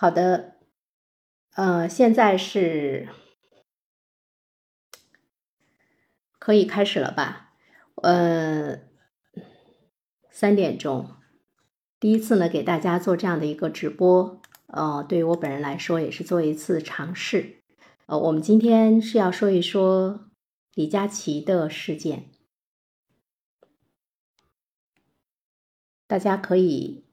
好的，呃，现在是可以开始了吧？呃，三点钟，第一次呢，给大家做这样的一个直播，呃，对于我本人来说也是做一次尝试。呃，我们今天是要说一说李佳琦的事件，大家可以。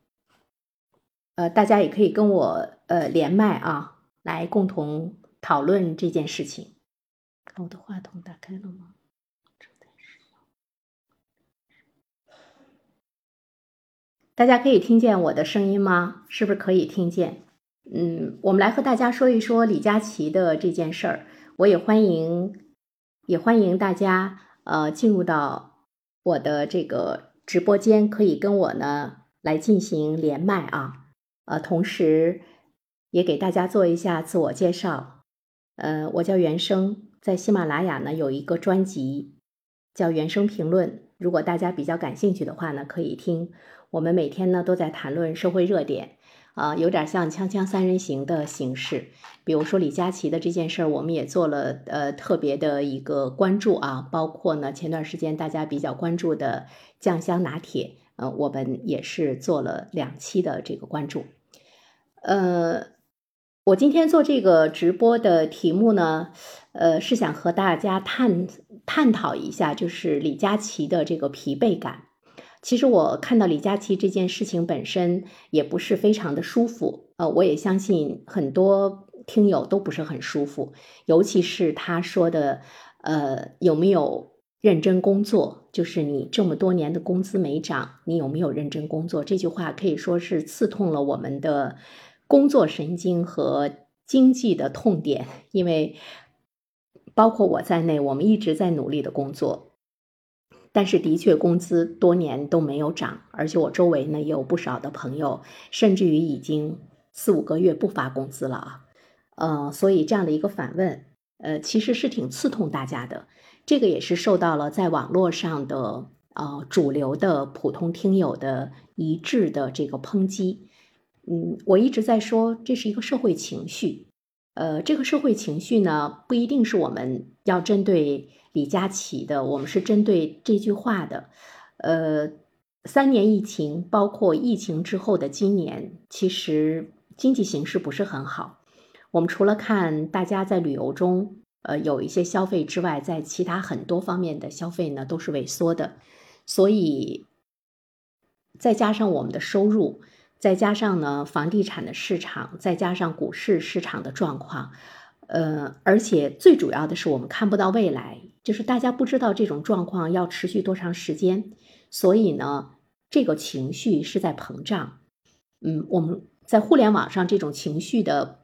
呃，大家也可以跟我呃连麦啊，来共同讨论这件事情。看我的话筒打开了吗？大家可以听见我的声音吗？是不是可以听见？嗯，我们来和大家说一说李佳琦的这件事儿。我也欢迎，也欢迎大家呃进入到我的这个直播间，可以跟我呢来进行连麦啊。呃，同时也给大家做一下自我介绍。呃，我叫原生，在喜马拉雅呢有一个专辑叫《原生评论》。如果大家比较感兴趣的话呢，可以听。我们每天呢都在谈论社会热点，啊，有点像《锵锵三人行》的形式。比如说李佳琦的这件事儿，我们也做了呃特别的一个关注啊，包括呢前段时间大家比较关注的酱香拿铁，呃，我们也是做了两期的这个关注。呃，我今天做这个直播的题目呢，呃，是想和大家探探讨一下，就是李佳琦的这个疲惫感。其实我看到李佳琦这件事情本身也不是非常的舒服，呃，我也相信很多听友都不是很舒服，尤其是他说的，呃，有没有认真工作？就是你这么多年的工资没涨，你有没有认真工作？这句话可以说是刺痛了我们的。工作神经和经济的痛点，因为包括我在内，我们一直在努力的工作，但是的确工资多年都没有涨，而且我周围呢也有不少的朋友，甚至于已经四五个月不发工资了啊，呃，所以这样的一个反问，呃，其实是挺刺痛大家的，这个也是受到了在网络上的呃主流的普通听友的一致的这个抨击。嗯，我一直在说这是一个社会情绪，呃，这个社会情绪呢不一定是我们要针对李佳琦的，我们是针对这句话的。呃，三年疫情，包括疫情之后的今年，其实经济形势不是很好。我们除了看大家在旅游中，呃，有一些消费之外，在其他很多方面的消费呢都是萎缩的，所以再加上我们的收入。再加上呢，房地产的市场，再加上股市市场的状况，呃，而且最主要的是，我们看不到未来，就是大家不知道这种状况要持续多长时间，所以呢，这个情绪是在膨胀。嗯，我们在互联网上这种情绪的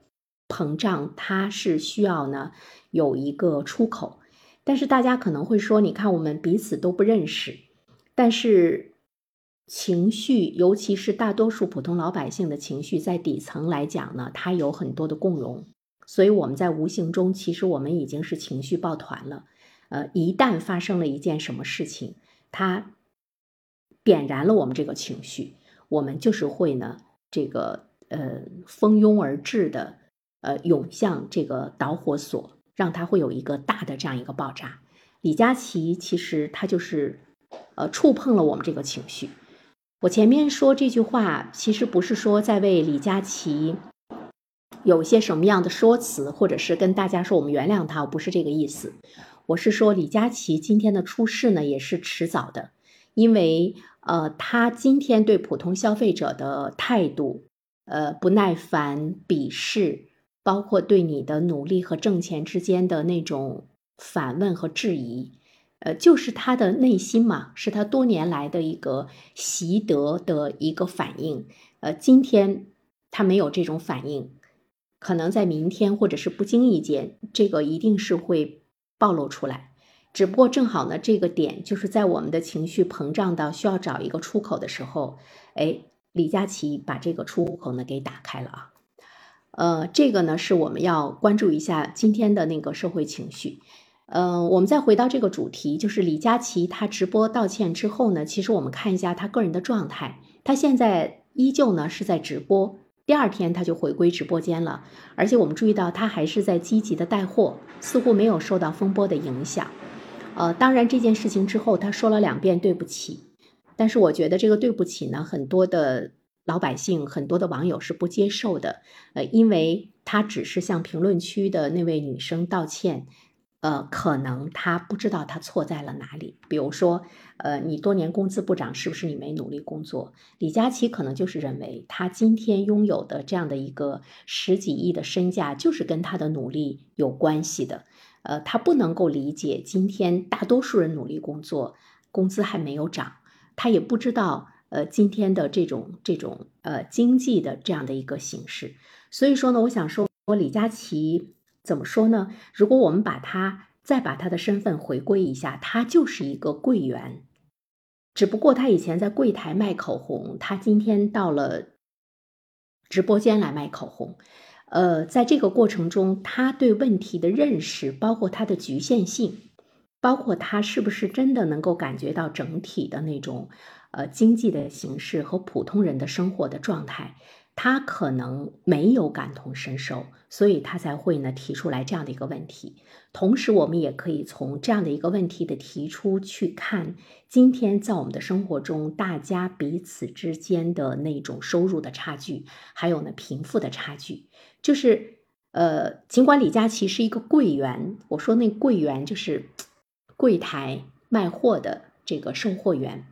膨胀，它是需要呢有一个出口，但是大家可能会说，你看我们彼此都不认识，但是。情绪，尤其是大多数普通老百姓的情绪，在底层来讲呢，它有很多的共融，所以我们在无形中，其实我们已经是情绪抱团了。呃，一旦发生了一件什么事情，它点燃了我们这个情绪，我们就是会呢，这个呃蜂拥而至的，呃涌向这个导火索，让它会有一个大的这样一个爆炸。李佳琦其实他就是呃触碰了我们这个情绪。我前面说这句话，其实不是说在为李佳琦有一些什么样的说辞，或者是跟大家说我们原谅他，我不是这个意思。我是说李佳琦今天的出事呢，也是迟早的，因为呃，他今天对普通消费者的态度，呃，不耐烦、鄙视，包括对你的努力和挣钱之间的那种反问和质疑。呃，就是他的内心嘛，是他多年来的一个习得的一个反应。呃，今天他没有这种反应，可能在明天或者是不经意间，这个一定是会暴露出来。只不过正好呢，这个点就是在我们的情绪膨胀到需要找一个出口的时候，哎，李佳琦把这个出口呢给打开了啊。呃，这个呢是我们要关注一下今天的那个社会情绪。嗯，我们再回到这个主题，就是李佳琦他直播道歉之后呢，其实我们看一下他个人的状态，他现在依旧呢是在直播，第二天他就回归直播间了，而且我们注意到他还是在积极的带货，似乎没有受到风波的影响。呃，当然这件事情之后，他说了两遍对不起，但是我觉得这个对不起呢，很多的老百姓、很多的网友是不接受的。呃，因为他只是向评论区的那位女生道歉。呃，可能他不知道他错在了哪里。比如说，呃，你多年工资不涨，是不是你没努力工作？李佳琦可能就是认为他今天拥有的这样的一个十几亿的身价，就是跟他的努力有关系的。呃，他不能够理解今天大多数人努力工作，工资还没有涨。他也不知道，呃，今天的这种这种呃经济的这样的一个形式。所以说呢，我想说，李佳琦。怎么说呢？如果我们把他再把他的身份回归一下，他就是一个柜员，只不过他以前在柜台卖口红，他今天到了直播间来卖口红。呃，在这个过程中，他对问题的认识，包括他的局限性，包括他是不是真的能够感觉到整体的那种呃经济的形式和普通人的生活的状态。他可能没有感同身受，所以他才会呢提出来这样的一个问题。同时，我们也可以从这样的一个问题的提出去看，今天在我们的生活中，大家彼此之间的那种收入的差距，还有呢贫富的差距，就是呃，尽管李佳琦是一个柜员，我说那柜员就是 柜台卖货的这个售货员。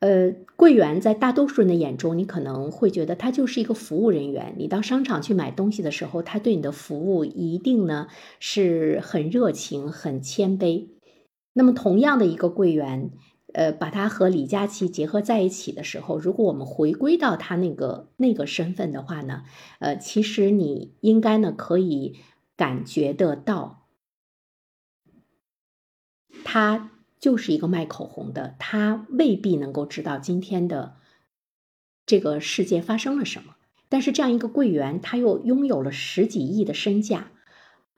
呃，柜员在大多数人的眼中，你可能会觉得他就是一个服务人员。你到商场去买东西的时候，他对你的服务一定呢是很热情、很谦卑。那么，同样的一个柜员，呃，把他和李佳琦结合在一起的时候，如果我们回归到他那个那个身份的话呢，呃，其实你应该呢可以感觉得到他。就是一个卖口红的，他未必能够知道今天的这个世界发生了什么。但是这样一个柜员，他又拥有了十几亿的身价，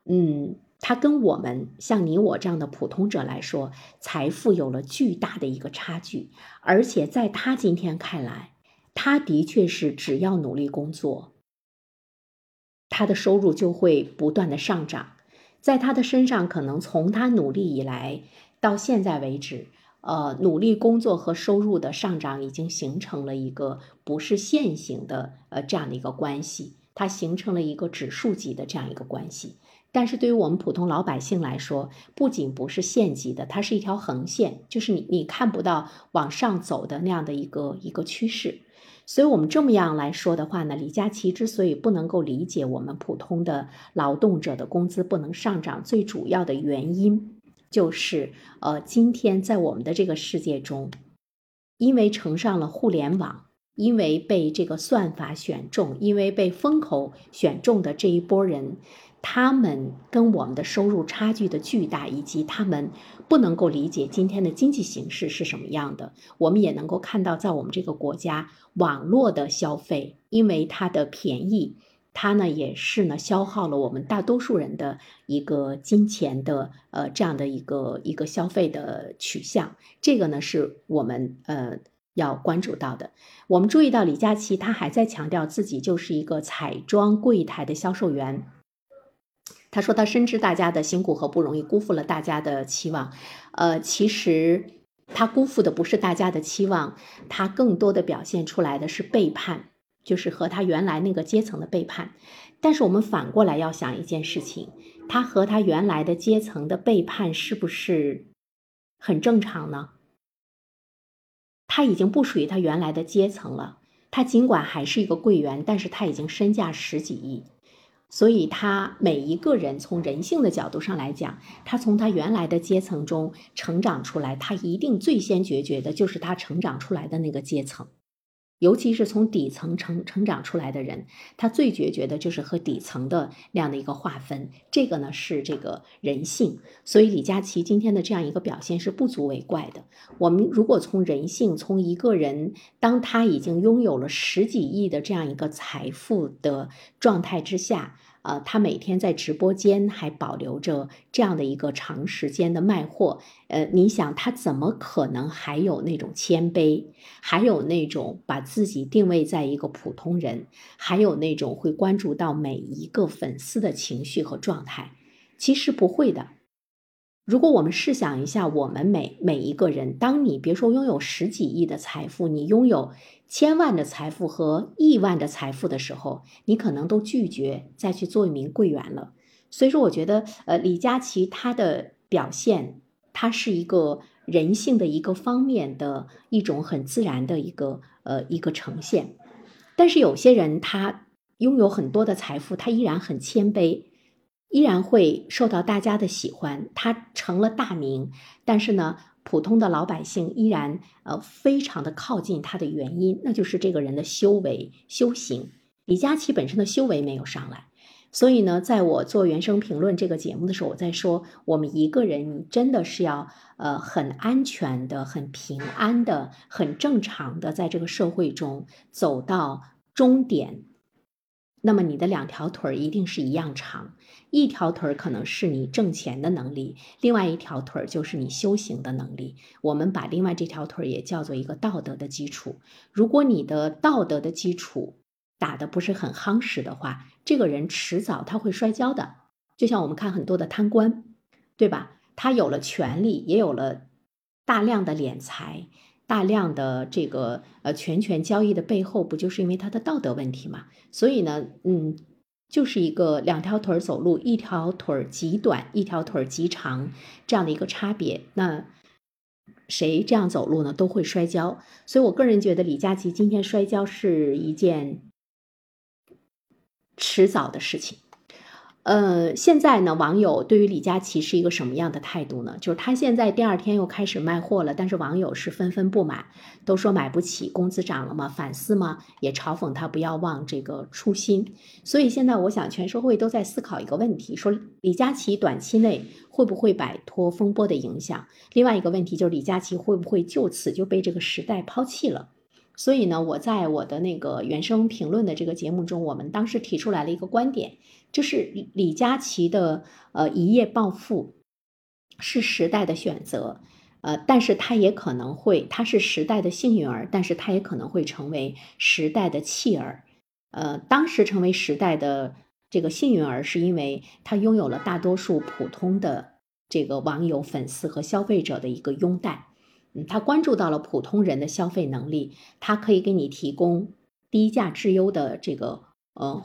嗯，他跟我们像你我这样的普通者来说，财富有了巨大的一个差距。而且在他今天看来，他的确是只要努力工作，他的收入就会不断的上涨。在他的身上，可能从他努力以来。到现在为止，呃，努力工作和收入的上涨已经形成了一个不是线性的呃这样的一个关系，它形成了一个指数级的这样一个关系。但是对于我们普通老百姓来说，不仅不是线级的，它是一条横线，就是你你看不到往上走的那样的一个一个趋势。所以，我们这么样来说的话呢，李佳琦之所以不能够理解我们普通的劳动者的工资不能上涨，最主要的原因。就是呃，今天在我们的这个世界中，因为乘上了互联网，因为被这个算法选中，因为被风口选中的这一波人，他们跟我们的收入差距的巨大，以及他们不能够理解今天的经济形势是什么样的，我们也能够看到，在我们这个国家，网络的消费因为它的便宜。它呢也是呢消耗了我们大多数人的一个金钱的呃这样的一个一个消费的取向，这个呢是我们呃要关注到的。我们注意到李佳琦他还在强调自己就是一个彩妆柜台的销售员，他说他深知大家的辛苦和不容易，辜负了大家的期望。呃，其实他辜负的不是大家的期望，他更多的表现出来的是背叛。就是和他原来那个阶层的背叛，但是我们反过来要想一件事情，他和他原来的阶层的背叛是不是很正常呢？他已经不属于他原来的阶层了，他尽管还是一个柜员，但是他已经身价十几亿，所以他每一个人从人性的角度上来讲，他从他原来的阶层中成长出来，他一定最先决绝的就是他成长出来的那个阶层。尤其是从底层成成长出来的人，他最决绝的就是和底层的那样的一个划分。这个呢是这个人性，所以李佳琦今天的这样一个表现是不足为怪的。我们如果从人性，从一个人当他已经拥有了十几亿的这样一个财富的状态之下，呃，他每天在直播间还保留着这样的一个长时间的卖货，呃，你想他怎么可能还有那种谦卑，还有那种把自己定位在一个普通人，还有那种会关注到每一个粉丝的情绪和状态？其实不会的。如果我们试想一下，我们每每一个人，当你别说拥有十几亿的财富，你拥有千万的财富和亿万的财富的时候，你可能都拒绝再去做一名柜员了。所以说，我觉得，呃，李佳琦他的表现，他是一个人性的一个方面的一种很自然的一个呃一个呈现。但是有些人他拥有很多的财富，他依然很谦卑。依然会受到大家的喜欢，他成了大名，但是呢，普通的老百姓依然呃非常的靠近他的原因，那就是这个人的修为修行。李佳琦本身的修为没有上来，所以呢，在我做原声评论这个节目的时候，我在说，我们一个人真的是要呃很安全的、很平安的、很正常的在这个社会中走到终点。那么你的两条腿一定是一样长，一条腿可能是你挣钱的能力，另外一条腿就是你修行的能力。我们把另外这条腿也叫做一个道德的基础。如果你的道德的基础打得不是很夯实的话，这个人迟早他会摔跤的。就像我们看很多的贪官，对吧？他有了权力，也有了大量的敛财。大量的这个呃权权交易的背后，不就是因为他的道德问题吗？所以呢，嗯，就是一个两条腿走路，一条腿极短，一条腿极长这样的一个差别。那谁这样走路呢，都会摔跤。所以我个人觉得，李佳琦今天摔跤是一件迟早的事情。呃，现在呢，网友对于李佳琦是一个什么样的态度呢？就是他现在第二天又开始卖货了，但是网友是纷纷不满，都说买不起，工资涨了吗？反思吗？也嘲讽他不要忘这个初心。所以现在我想，全社会都在思考一个问题：说李佳琦短期内会不会摆脱风波的影响？另外一个问题就是李佳琦会不会就此就被这个时代抛弃了？所以呢，我在我的那个原声评论的这个节目中，我们当时提出来了一个观点，就是李佳琦的呃一夜暴富是时代的选择，呃，但是他也可能会，他是时代的幸运儿，但是他也可能会成为时代的弃儿。呃，当时成为时代的这个幸运儿，是因为他拥有了大多数普通的这个网友、粉丝和消费者的一个拥戴。嗯他关注到了普通人的消费能力，他可以给你提供低价质优的这个呃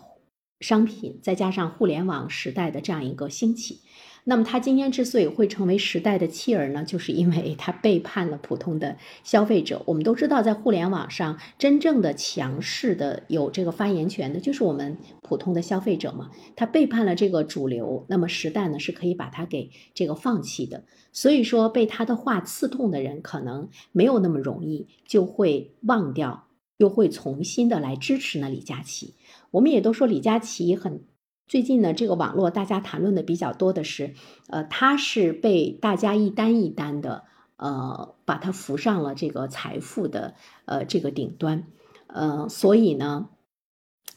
商品，再加上互联网时代的这样一个兴起。那么他今天之所以会成为时代的弃儿呢，就是因为他背叛了普通的消费者。我们都知道，在互联网上真正的强势的有这个发言权的，就是我们普通的消费者嘛。他背叛了这个主流，那么时代呢是可以把他给这个放弃的。所以说，被他的话刺痛的人，可能没有那么容易就会忘掉，又会重新的来支持呢李佳琦。我们也都说李佳琦很。最近呢，这个网络大家谈论的比较多的是，呃，他是被大家一单一单的，呃，把他扶上了这个财富的，呃，这个顶端，呃，所以呢，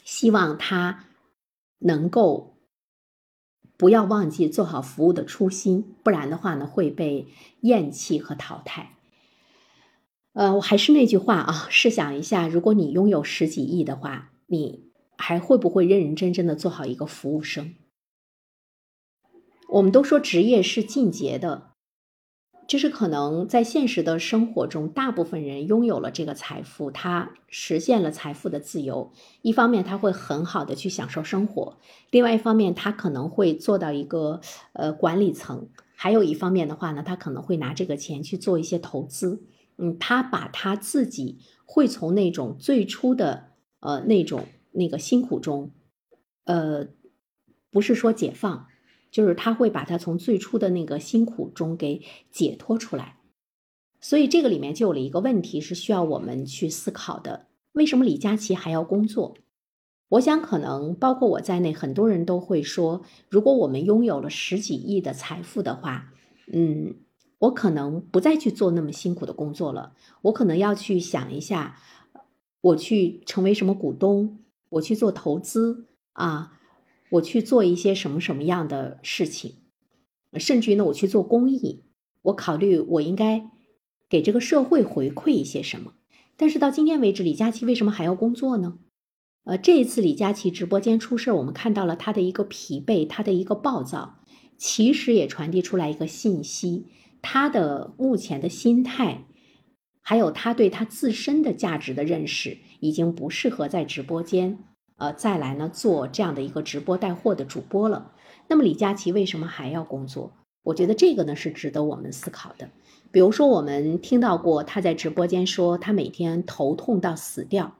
希望他能够不要忘记做好服务的初心，不然的话呢，会被厌弃和淘汰。呃，我还是那句话啊，试想一下，如果你拥有十几亿的话，你。还会不会认认真真的做好一个服务生？我们都说职业是进阶的，就是可能在现实的生活中，大部分人拥有了这个财富，他实现了财富的自由。一方面他会很好的去享受生活，另外一方面他可能会做到一个呃管理层，还有一方面的话呢，他可能会拿这个钱去做一些投资。嗯，他把他自己会从那种最初的呃那种。那个辛苦中，呃，不是说解放，就是他会把他从最初的那个辛苦中给解脱出来。所以这个里面就有了一个问题，是需要我们去思考的：为什么李佳琦还要工作？我想，可能包括我在内，很多人都会说，如果我们拥有了十几亿的财富的话，嗯，我可能不再去做那么辛苦的工作了，我可能要去想一下，我去成为什么股东。我去做投资啊，我去做一些什么什么样的事情，甚至于呢，我去做公益，我考虑我应该给这个社会回馈一些什么。但是到今天为止，李佳琦为什么还要工作呢？呃，这一次李佳琦直播间出事我们看到了他的一个疲惫，他的一个暴躁，其实也传递出来一个信息，他的目前的心态，还有他对他自身的价值的认识，已经不适合在直播间，呃，再来呢做这样的一个直播带货的主播了。那么李佳琦为什么还要工作？我觉得这个呢是值得我们思考的。比如说，我们听到过他在直播间说他每天头痛到死掉，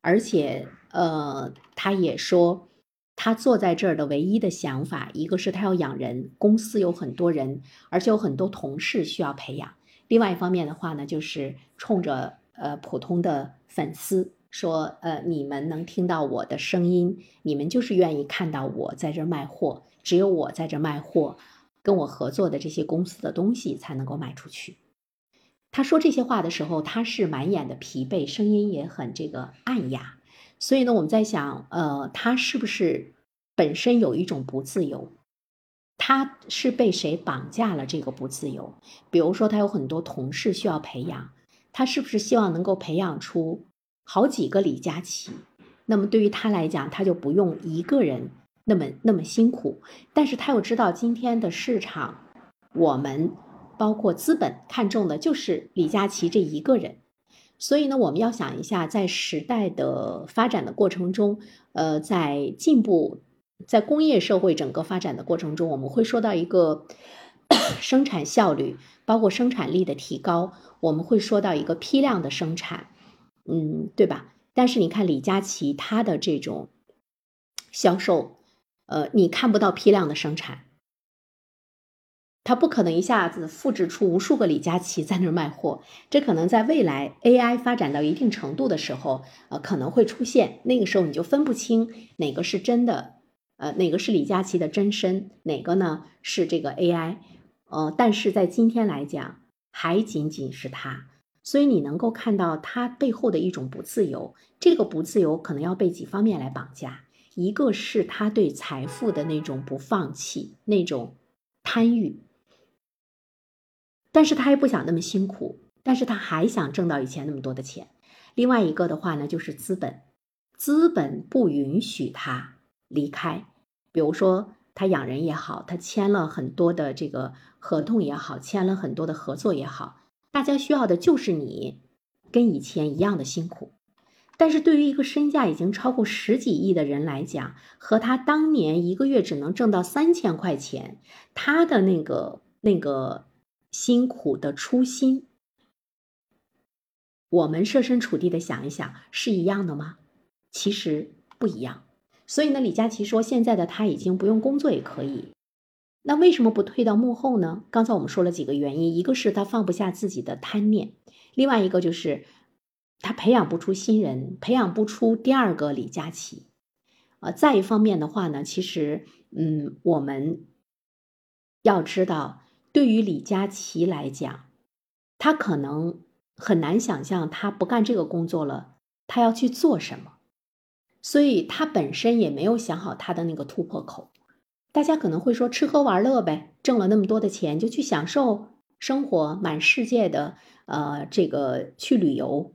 而且。呃，他也说，他坐在这儿的唯一的想法，一个是他要养人，公司有很多人，而且有很多同事需要培养。另外一方面的话呢，就是冲着呃普通的粉丝说，呃，你们能听到我的声音，你们就是愿意看到我在这卖货，只有我在这卖货，跟我合作的这些公司的东西才能够卖出去。他说这些话的时候，他是满眼的疲惫，声音也很这个暗哑。所以呢，我们在想，呃，他是不是本身有一种不自由？他是被谁绑架了这个不自由？比如说，他有很多同事需要培养，他是不是希望能够培养出好几个李佳琦？那么对于他来讲，他就不用一个人那么那么辛苦。但是他又知道今天的市场，我们包括资本看中的就是李佳琦这一个人。所以呢，我们要想一下，在时代的发展的过程中，呃，在进步，在工业社会整个发展的过程中，我们会说到一个 生产效率，包括生产力的提高，我们会说到一个批量的生产，嗯，对吧？但是你看李佳琦他的这种销售，呃，你看不到批量的生产。他不可能一下子复制出无数个李佳琦在那儿卖货，这可能在未来 AI 发展到一定程度的时候，呃，可能会出现。那个时候你就分不清哪个是真的，呃，哪个是李佳琦的真身，哪个呢是这个 AI。呃，但是在今天来讲，还仅仅是他。所以你能够看到他背后的一种不自由，这个不自由可能要被几方面来绑架，一个是他对财富的那种不放弃，那种贪欲。但是他也不想那么辛苦，但是他还想挣到以前那么多的钱。另外一个的话呢，就是资本，资本不允许他离开。比如说他养人也好，他签了很多的这个合同也好，签了很多的合作也好，大家需要的就是你跟以前一样的辛苦。但是对于一个身价已经超过十几亿的人来讲，和他当年一个月只能挣到三千块钱，他的那个那个。辛苦的初心，我们设身处地的想一想，是一样的吗？其实不一样。所以呢，李佳琦说，现在的他已经不用工作也可以。那为什么不退到幕后呢？刚才我们说了几个原因，一个是他放不下自己的贪念，另外一个就是他培养不出新人，培养不出第二个李佳琦。呃，再一方面的话呢，其实，嗯，我们要知道。对于李佳琦来讲，他可能很难想象他不干这个工作了，他要去做什么，所以他本身也没有想好他的那个突破口。大家可能会说吃喝玩乐呗，挣了那么多的钱就去享受生活，满世界的呃这个去旅游，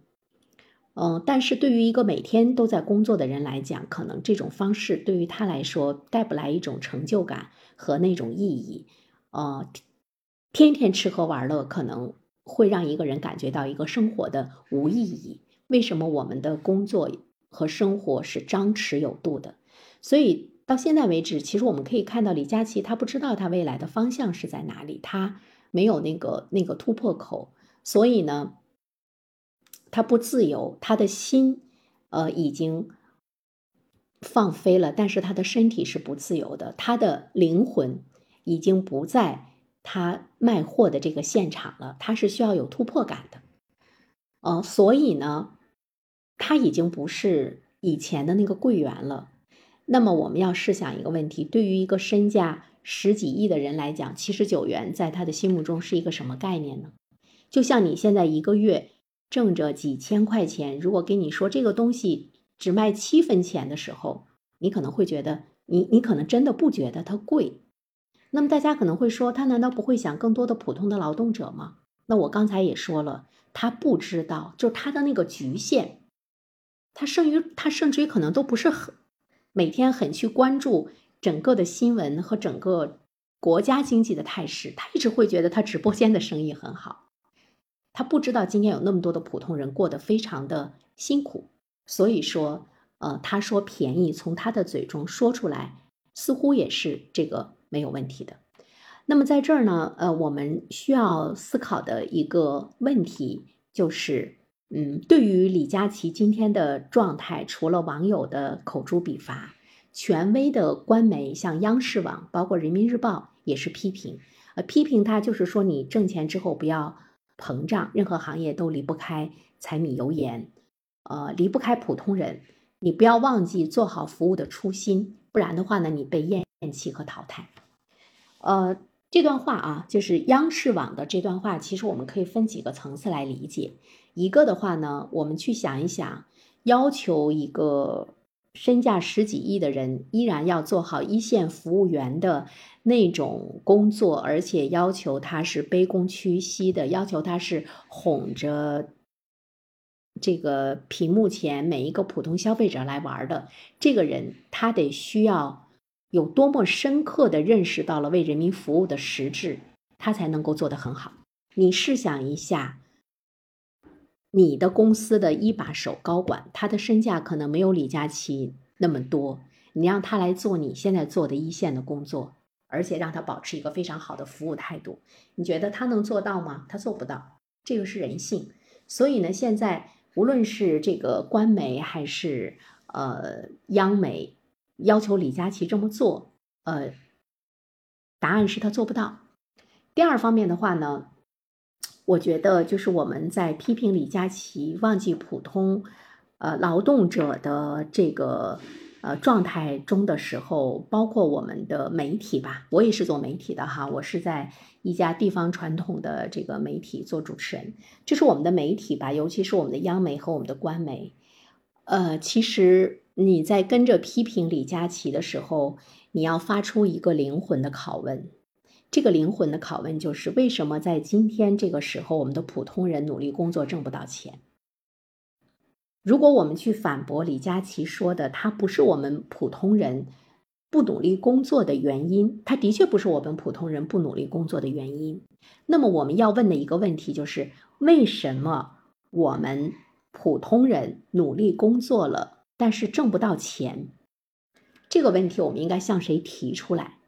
嗯，但是对于一个每天都在工作的人来讲，可能这种方式对于他来说带不来一种成就感和那种意义，呃。天天吃喝玩乐，可能会让一个人感觉到一个生活的无意义。为什么我们的工作和生活是张弛有度的？所以到现在为止，其实我们可以看到，李佳琦他不知道他未来的方向是在哪里，他没有那个那个突破口，所以呢，他不自由，他的心呃已经放飞了，但是他的身体是不自由的，他的灵魂已经不在。他卖货的这个现场了，他是需要有突破感的，呃，所以呢，他已经不是以前的那个柜员了。那么我们要试想一个问题：对于一个身价十几亿的人来讲，七十九元在他的心目中是一个什么概念呢？就像你现在一个月挣着几千块钱，如果跟你说这个东西只卖七分钱的时候，你可能会觉得你你可能真的不觉得它贵。那么大家可能会说，他难道不会想更多的普通的劳动者吗？那我刚才也说了，他不知道，就是他的那个局限，他甚于他甚至于可能都不是很每天很去关注整个的新闻和整个国家经济的态势，他一直会觉得他直播间的生意很好，他不知道今天有那么多的普通人过得非常的辛苦，所以说，呃，他说便宜，从他的嘴中说出来，似乎也是这个。没有问题的。那么在这儿呢，呃，我们需要思考的一个问题就是，嗯，对于李佳琦今天的状态，除了网友的口诛笔伐，权威的官媒像央视网，包括人民日报也是批评，呃，批评他就是说，你挣钱之后不要膨胀，任何行业都离不开柴米油盐，呃，离不开普通人，你不要忘记做好服务的初心，不然的话呢，你被厌弃和淘汰。呃，这段话啊，就是央视网的这段话，其实我们可以分几个层次来理解。一个的话呢，我们去想一想，要求一个身价十几亿的人依然要做好一线服务员的那种工作，而且要求他是卑躬屈膝的，要求他是哄着这个屏幕前每一个普通消费者来玩的，这个人他得需要。有多么深刻的认识到了为人民服务的实质，他才能够做得很好。你试想一下，你的公司的一把手高管，他的身价可能没有李佳琦那么多，你让他来做你现在做的一线的工作，而且让他保持一个非常好的服务态度，你觉得他能做到吗？他做不到，这个是人性。所以呢，现在无论是这个官媒还是呃央媒。要求李佳琦这么做，呃，答案是他做不到。第二方面的话呢，我觉得就是我们在批评李佳琦忘记普通呃劳动者的这个呃状态中的时候，包括我们的媒体吧，我也是做媒体的哈，我是在一家地方传统的这个媒体做主持人，就是我们的媒体吧，尤其是我们的央媒和我们的官媒，呃，其实。你在跟着批评李佳琦的时候，你要发出一个灵魂的拷问。这个灵魂的拷问就是：为什么在今天这个时候，我们的普通人努力工作挣不到钱？如果我们去反驳李佳琦说的，他不是我们普通人不努力工作的原因，他的确不是我们普通人不努力工作的原因。那么我们要问的一个问题就是：为什么我们普通人努力工作了？但是挣不到钱，这个问题我们应该向谁提出来？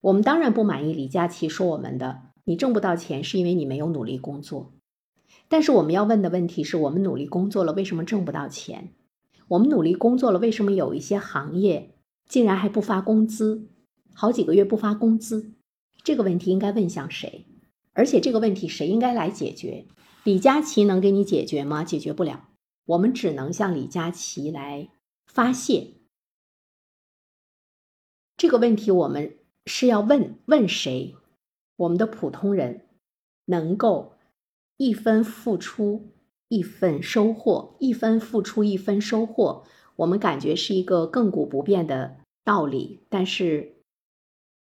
我们当然不满意李佳琦说我们的，你挣不到钱是因为你没有努力工作。但是我们要问的问题是我们努力工作了，为什么挣不到钱？我们努力工作了，为什么有一些行业竟然还不发工资，好几个月不发工资？这个问题应该问向谁？而且这个问题谁应该来解决？李佳琦能给你解决吗？解决不了。我们只能向李佳琦来发泄这个问题。我们是要问问谁？我们的普通人能够一分付出一分收获，一分付出一分收获，我们感觉是一个亘古不变的道理。但是，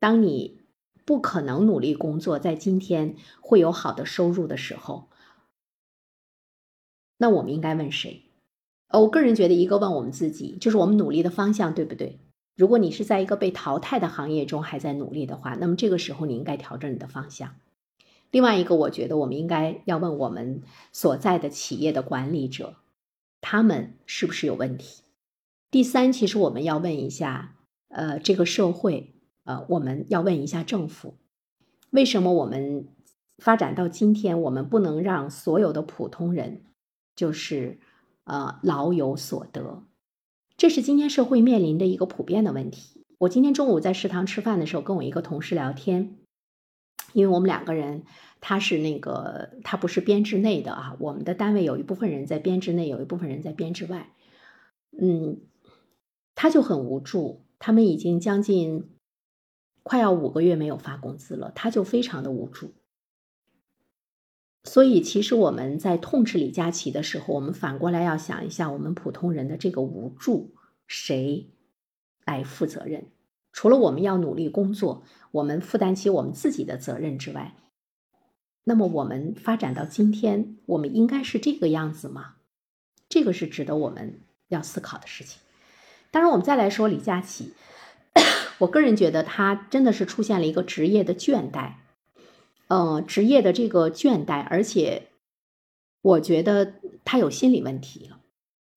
当你不可能努力工作，在今天会有好的收入的时候。那我们应该问谁？呃，我个人觉得，一个问我们自己，就是我们努力的方向对不对？如果你是在一个被淘汰的行业中还在努力的话，那么这个时候你应该调整你的方向。另外一个，我觉得我们应该要问我们所在的企业的管理者，他们是不是有问题？第三，其实我们要问一下，呃，这个社会，呃，我们要问一下政府，为什么我们发展到今天，我们不能让所有的普通人？就是呃老有所得，这是今天社会面临的一个普遍的问题。我今天中午在食堂吃饭的时候，跟我一个同事聊天，因为我们两个人，他是那个他不是编制内的啊，我们的单位有一部分人在编制内，有一部分人在编制外，嗯，他就很无助，他们已经将近快要五个月没有发工资了，他就非常的无助。所以，其实我们在痛斥李佳琦的时候，我们反过来要想一下，我们普通人的这个无助谁来负责任？除了我们要努力工作，我们负担起我们自己的责任之外，那么我们发展到今天，我们应该是这个样子吗？这个是值得我们要思考的事情。当然，我们再来说李佳琦，我个人觉得他真的是出现了一个职业的倦怠，呃，职业的这个倦怠，而且我觉得他有心理问题了。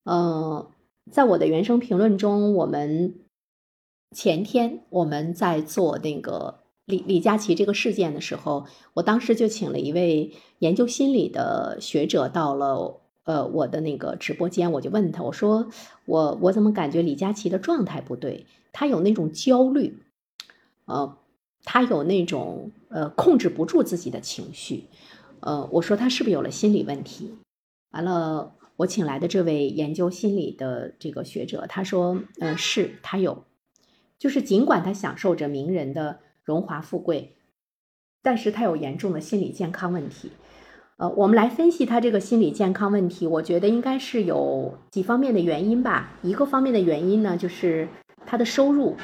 呃，在我的原生评论中，我们前天我们在做那个李李佳琦这个事件的时候，我当时就请了一位研究心理的学者到了。呃，我的那个直播间，我就问他，我说我我怎么感觉李佳琦的状态不对？他有那种焦虑，呃，他有那种呃控制不住自己的情绪，呃，我说他是不是有了心理问题？完了，我请来的这位研究心理的这个学者，他说，嗯，是他有，就是尽管他享受着名人的荣华富贵，但是他有严重的心理健康问题。呃，我们来分析他这个心理健康问题，我觉得应该是有几方面的原因吧。一个方面的原因呢，就是他的收入，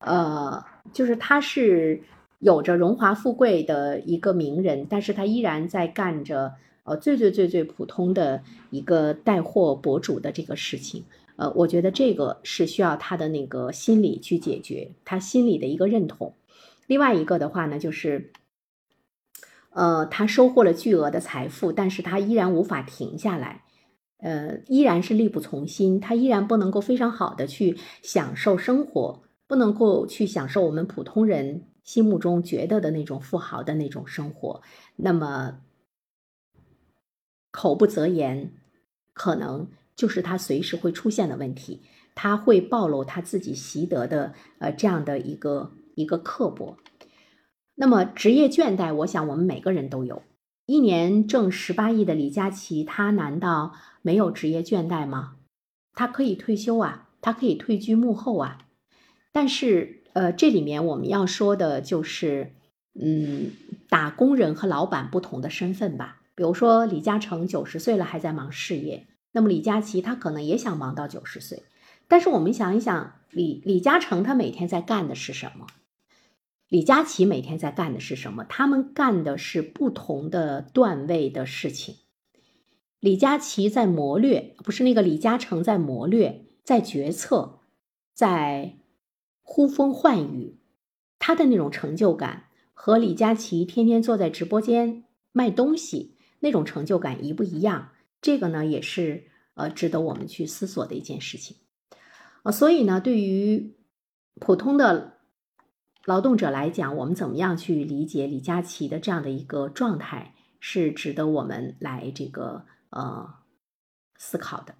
呃，就是他是有着荣华富贵的一个名人，但是他依然在干着呃最最最最普通的一个带货博主的这个事情。呃，我觉得这个是需要他的那个心理去解决，他心理的一个认同。另外一个的话呢，就是。呃，他收获了巨额的财富，但是他依然无法停下来，呃，依然是力不从心，他依然不能够非常好的去享受生活，不能够去享受我们普通人心目中觉得的那种富豪的那种生活。那么，口不择言，可能就是他随时会出现的问题，他会暴露他自己习得的呃这样的一个一个刻薄。那么职业倦怠，我想我们每个人都有。一年挣十八亿的李佳琦，他难道没有职业倦怠吗？他可以退休啊，他可以退居幕后啊。但是，呃，这里面我们要说的就是，嗯，打工人和老板不同的身份吧。比如说，李嘉诚九十岁了还在忙事业，那么李佳琦他可能也想忙到九十岁。但是我们想一想，李李嘉诚他每天在干的是什么？李佳琦每天在干的是什么？他们干的是不同的段位的事情。李佳琦在谋略，不是那个李嘉诚在谋略，在决策，在呼风唤雨。他的那种成就感和李佳琦天天坐在直播间卖东西那种成就感一不一样？这个呢，也是呃值得我们去思索的一件事情。呃，所以呢，对于普通的。劳动者来讲，我们怎么样去理解李佳琦的这样的一个状态，是值得我们来这个呃思考的。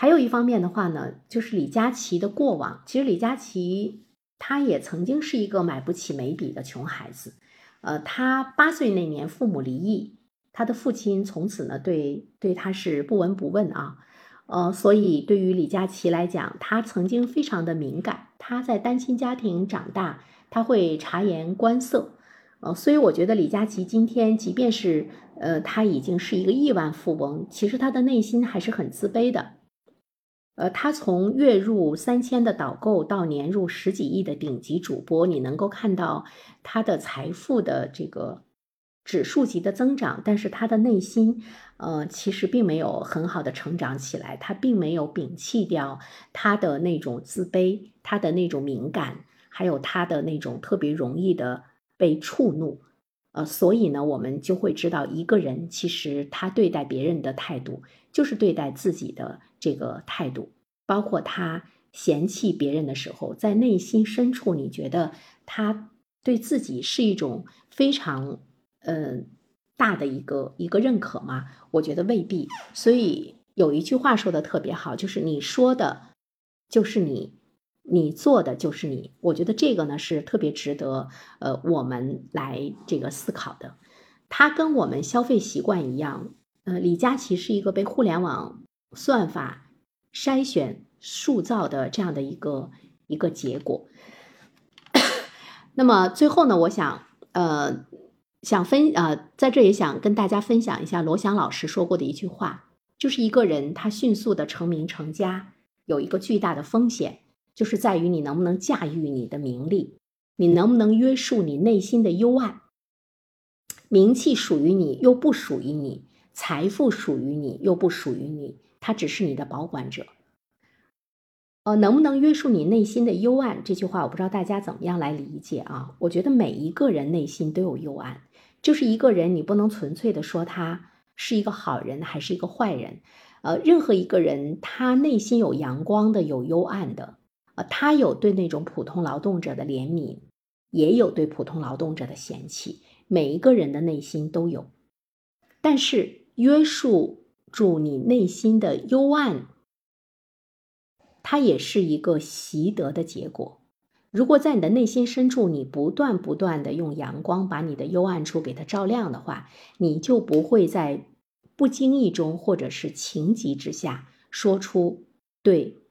还有一方面的话呢，就是李佳琦的过往。其实李佳琦他也曾经是一个买不起眉笔的穷孩子。呃，他八岁那年父母离异，他的父亲从此呢对对他是不闻不问啊。呃，所以对于李佳琦来讲，他曾经非常的敏感。他在单亲家庭长大。他会察言观色，呃，所以我觉得李佳琦今天，即便是呃他已经是一个亿万富翁，其实他的内心还是很自卑的。呃，他从月入三千的导购到年入十几亿的顶级主播，你能够看到他的财富的这个指数级的增长，但是他的内心，呃，其实并没有很好的成长起来，他并没有摒弃掉他的那种自卑，他的那种敏感。还有他的那种特别容易的被触怒，呃，所以呢，我们就会知道一个人其实他对待别人的态度，就是对待自己的这个态度。包括他嫌弃别人的时候，在内心深处，你觉得他对自己是一种非常嗯大的一个一个认可吗？我觉得未必。所以有一句话说的特别好，就是你说的，就是你。你做的就是你，我觉得这个呢是特别值得呃我们来这个思考的。它跟我们消费习惯一样，呃，李佳琦是一个被互联网算法筛选塑造的这样的一个一个结果。那么最后呢，我想呃想分呃在这也想跟大家分享一下罗翔老师说过的一句话，就是一个人他迅速的成名成家。有一个巨大的风险，就是在于你能不能驾驭你的名利，你能不能约束你内心的幽暗。名气属于你，又不属于你；财富属于你，又不属于你。它只是你的保管者。呃，能不能约束你内心的幽暗？这句话我不知道大家怎么样来理解啊？我觉得每一个人内心都有幽暗，就是一个人，你不能纯粹的说他是一个好人还是一个坏人。呃，任何一个人，他内心有阳光的，有幽暗的。呃，他有对那种普通劳动者的怜悯，也有对普通劳动者的嫌弃。每一个人的内心都有，但是约束住你内心的幽暗，它也是一个习得的结果。如果在你的内心深处，你不断不断的用阳光把你的幽暗处给它照亮的话，你就不会在。不经意中，或者是情急之下，说出对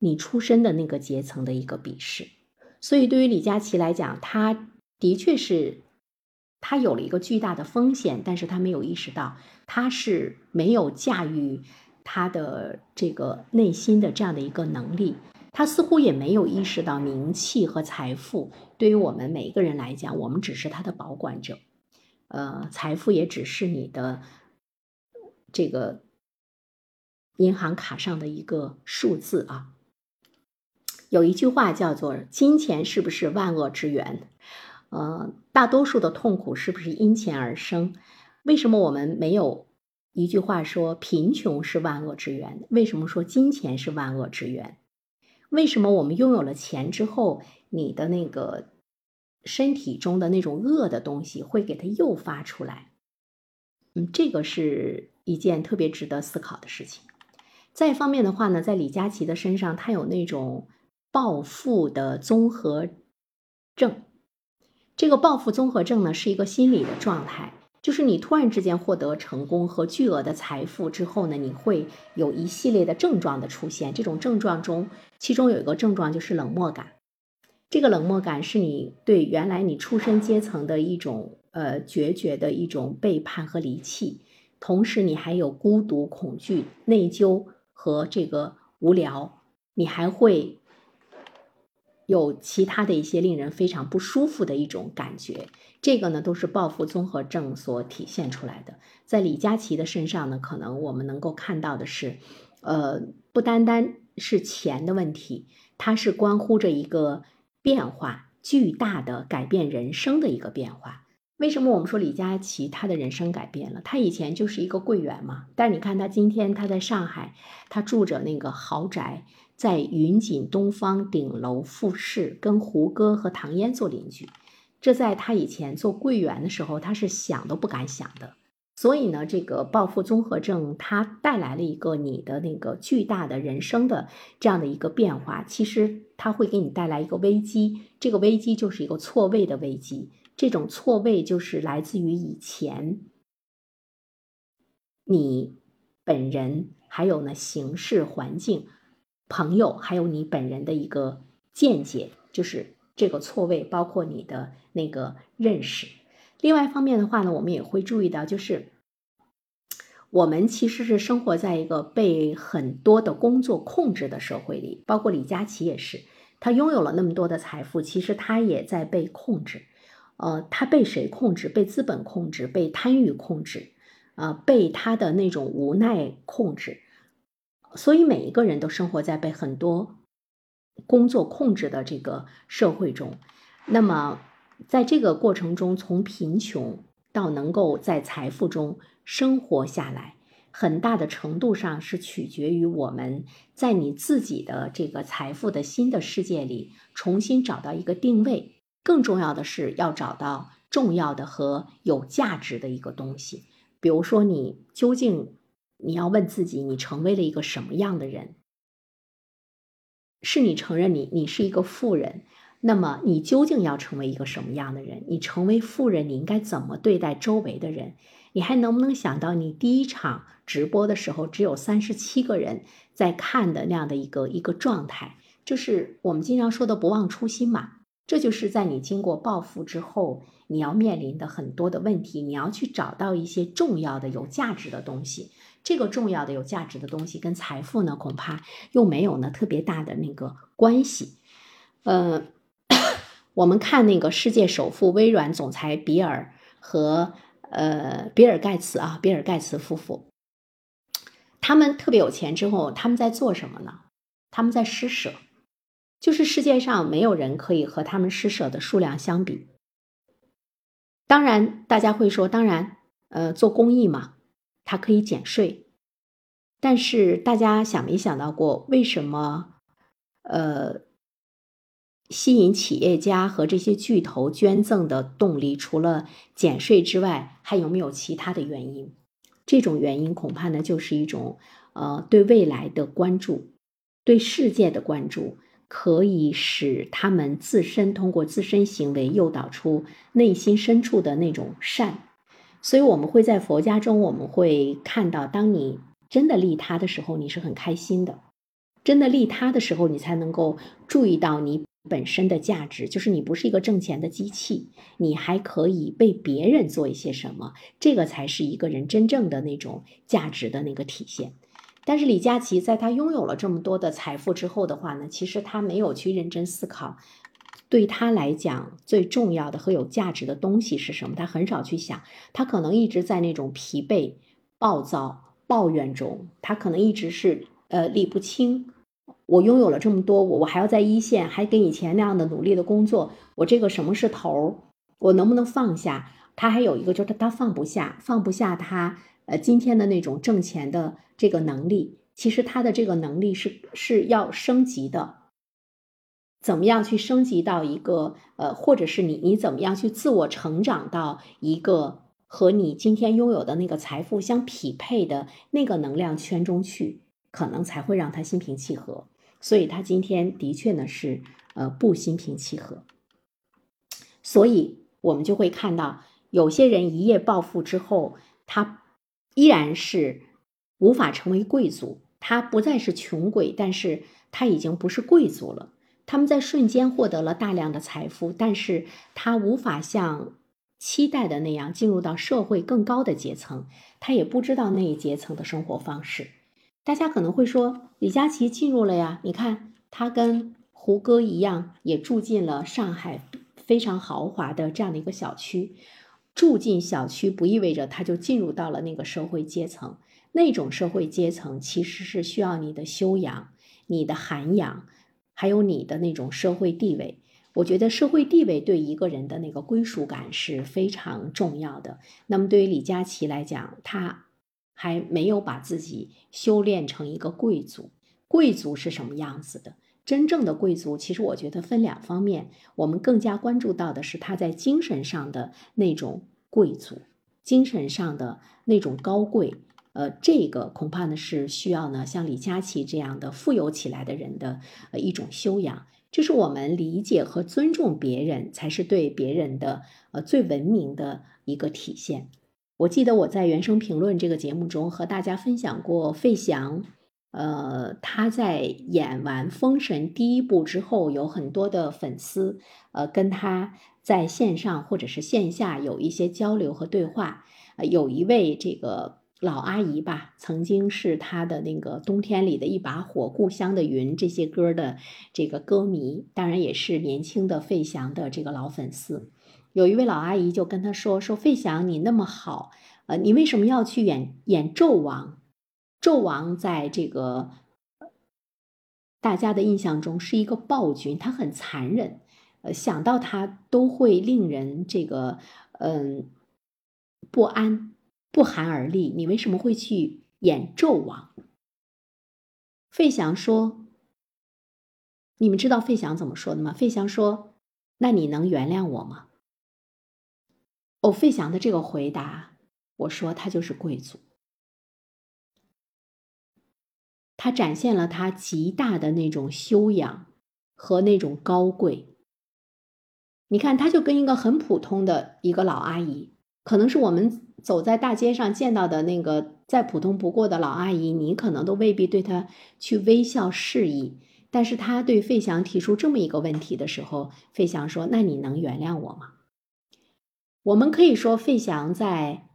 你出身的那个阶层的一个鄙视。所以，对于李佳琦来讲，他的确是他有了一个巨大的风险，但是他没有意识到，他是没有驾驭他的这个内心的这样的一个能力。他似乎也没有意识到，名气和财富对于我们每一个人来讲，我们只是他的保管者。呃，财富也只是你的。这个银行卡上的一个数字啊，有一句话叫做“金钱是不是万恶之源？”呃，大多数的痛苦是不是因钱而生？为什么我们没有一句话说贫穷是万恶之源？为什么说金钱是万恶之源？为什么我们拥有了钱之后，你的那个身体中的那种恶的东西会给它诱发出来？嗯，这个是。一件特别值得思考的事情。再一方面的话呢，在李佳琦的身上，他有那种暴富的综合症。这个暴富综合症呢，是一个心理的状态，就是你突然之间获得成功和巨额的财富之后呢，你会有一系列的症状的出现。这种症状中，其中有一个症状就是冷漠感。这个冷漠感是你对原来你出身阶层的一种呃决绝的一种背叛和离弃。同时，你还有孤独、恐惧、内疚和这个无聊，你还会有其他的一些令人非常不舒服的一种感觉。这个呢，都是报复综合症所体现出来的。在李佳琦的身上呢，可能我们能够看到的是，呃，不单单是钱的问题，它是关乎着一个变化，巨大的改变人生的一个变化。为什么我们说李佳琦他的人生改变了？他以前就是一个柜员嘛，但是你看他今天他在上海，他住着那个豪宅，在云锦东方顶楼复式，跟胡歌和唐嫣做邻居。这在他以前做柜员的时候，他是想都不敢想的。所以呢，这个暴富综合症它带来了一个你的那个巨大的人生的这样的一个变化，其实它会给你带来一个危机，这个危机就是一个错位的危机。这种错位就是来自于以前你本人，还有呢形势环境、朋友，还有你本人的一个见解，就是这个错位，包括你的那个认识。另外一方面的话呢，我们也会注意到，就是我们其实是生活在一个被很多的工作控制的社会里，包括李佳琦也是，他拥有了那么多的财富，其实他也在被控制。呃，他被谁控制？被资本控制，被贪欲控制，呃，被他的那种无奈控制。所以每一个人都生活在被很多工作控制的这个社会中。那么，在这个过程中，从贫穷到能够在财富中生活下来，很大的程度上是取决于我们在你自己的这个财富的新的世界里重新找到一个定位。更重要的是要找到重要的和有价值的一个东西，比如说你究竟你要问自己，你成为了一个什么样的人？是你承认你你是一个富人，那么你究竟要成为一个什么样的人？你成为富人，你应该怎么对待周围的人？你还能不能想到你第一场直播的时候只有三十七个人在看的那样的一个一个状态？就是我们经常说的不忘初心嘛。这就是在你经过暴富之后，你要面临的很多的问题。你要去找到一些重要的、有价值的东西，这个重要的有价值的东西跟财富呢，恐怕又没有呢特别大的那个关系。呃，我们看那个世界首富微软总裁比尔和呃比尔盖茨啊，比尔盖茨夫妇，他们特别有钱之后，他们在做什么呢？他们在施舍，就是世界上没有人可以和他们施舍的数量相比。当然，大家会说，当然，呃，做公益嘛，它可以减税。但是，大家想没想到过，为什么，呃，吸引企业家和这些巨头捐赠的动力，除了减税之外，还有没有其他的原因？这种原因恐怕呢，就是一种，呃，对未来的关注，对世界的关注。可以使他们自身通过自身行为诱导出内心深处的那种善，所以我们会在佛家中，我们会看到，当你真的利他的时候，你是很开心的；真的利他的时候，你才能够注意到你本身的价值，就是你不是一个挣钱的机器，你还可以为别人做一些什么，这个才是一个人真正的那种价值的那个体现。但是李佳琦在他拥有了这么多的财富之后的话呢，其实他没有去认真思考，对他来讲最重要的和有价值的东西是什么？他很少去想，他可能一直在那种疲惫、暴躁、抱怨中，他可能一直是呃理不清。我拥有了这么多，我我还要在一线，还跟以前那样的努力的工作，我这个什么是头？我能不能放下？他还有一个就是他放不下，放不下他。呃，今天的那种挣钱的这个能力，其实他的这个能力是是要升级的。怎么样去升级到一个呃，或者是你你怎么样去自我成长到一个和你今天拥有的那个财富相匹配的那个能量圈中去，可能才会让他心平气和。所以他今天的确呢是呃不心平气和。所以我们就会看到，有些人一夜暴富之后，他。依然是无法成为贵族，他不再是穷鬼，但是他已经不是贵族了。他们在瞬间获得了大量的财富，但是他无法像期待的那样进入到社会更高的阶层，他也不知道那一阶层的生活方式。大家可能会说，李佳琦进入了呀，你看他跟胡歌一样，也住进了上海非常豪华的这样的一个小区。住进小区不意味着他就进入到了那个社会阶层，那种社会阶层其实是需要你的修养、你的涵养，还有你的那种社会地位。我觉得社会地位对一个人的那个归属感是非常重要的。那么对于李佳琦来讲，他还没有把自己修炼成一个贵族。贵族是什么样子的？真正的贵族，其实我觉得分两方面。我们更加关注到的是他在精神上的那种贵族，精神上的那种高贵。呃，这个恐怕呢是需要呢像李佳琦这样的富有起来的人的呃一种修养。这是我们理解和尊重别人，才是对别人的呃最文明的一个体现。我记得我在原声评论这个节目中和大家分享过费翔。呃，他在演完《封神》第一部之后，有很多的粉丝，呃，跟他在线上或者是线下有一些交流和对话。呃，有一位这个老阿姨吧，曾经是他的那个《冬天里的一把火》《故乡的云》这些歌的这个歌迷，当然也是年轻的费翔的这个老粉丝。有一位老阿姨就跟他说：“说费翔，你那么好，呃，你为什么要去演演纣王？”纣王在这个大家的印象中是一个暴君，他很残忍，呃，想到他都会令人这个嗯不安、不寒而栗。你为什么会去演纣王？费翔说：“你们知道费翔怎么说的吗？”费翔说：“那你能原谅我吗？”哦，费翔的这个回答，我说他就是贵族。他展现了他极大的那种修养和那种高贵。你看，他就跟一个很普通的一个老阿姨，可能是我们走在大街上见到的那个再普通不过的老阿姨，你可能都未必对他去微笑示意。但是他对费翔提出这么一个问题的时候，费翔说：“那你能原谅我吗？”我们可以说，费翔在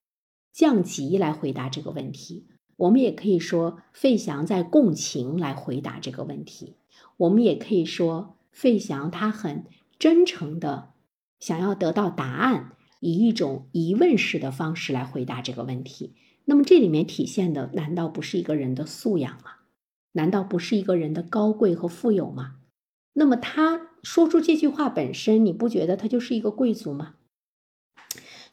降级来回答这个问题。我们也可以说费翔在共情来回答这个问题，我们也可以说费翔他很真诚的想要得到答案，以一种疑问式的方式来回答这个问题。那么这里面体现的难道不是一个人的素养吗？难道不是一个人的高贵和富有吗？那么他说出这句话本身，你不觉得他就是一个贵族吗？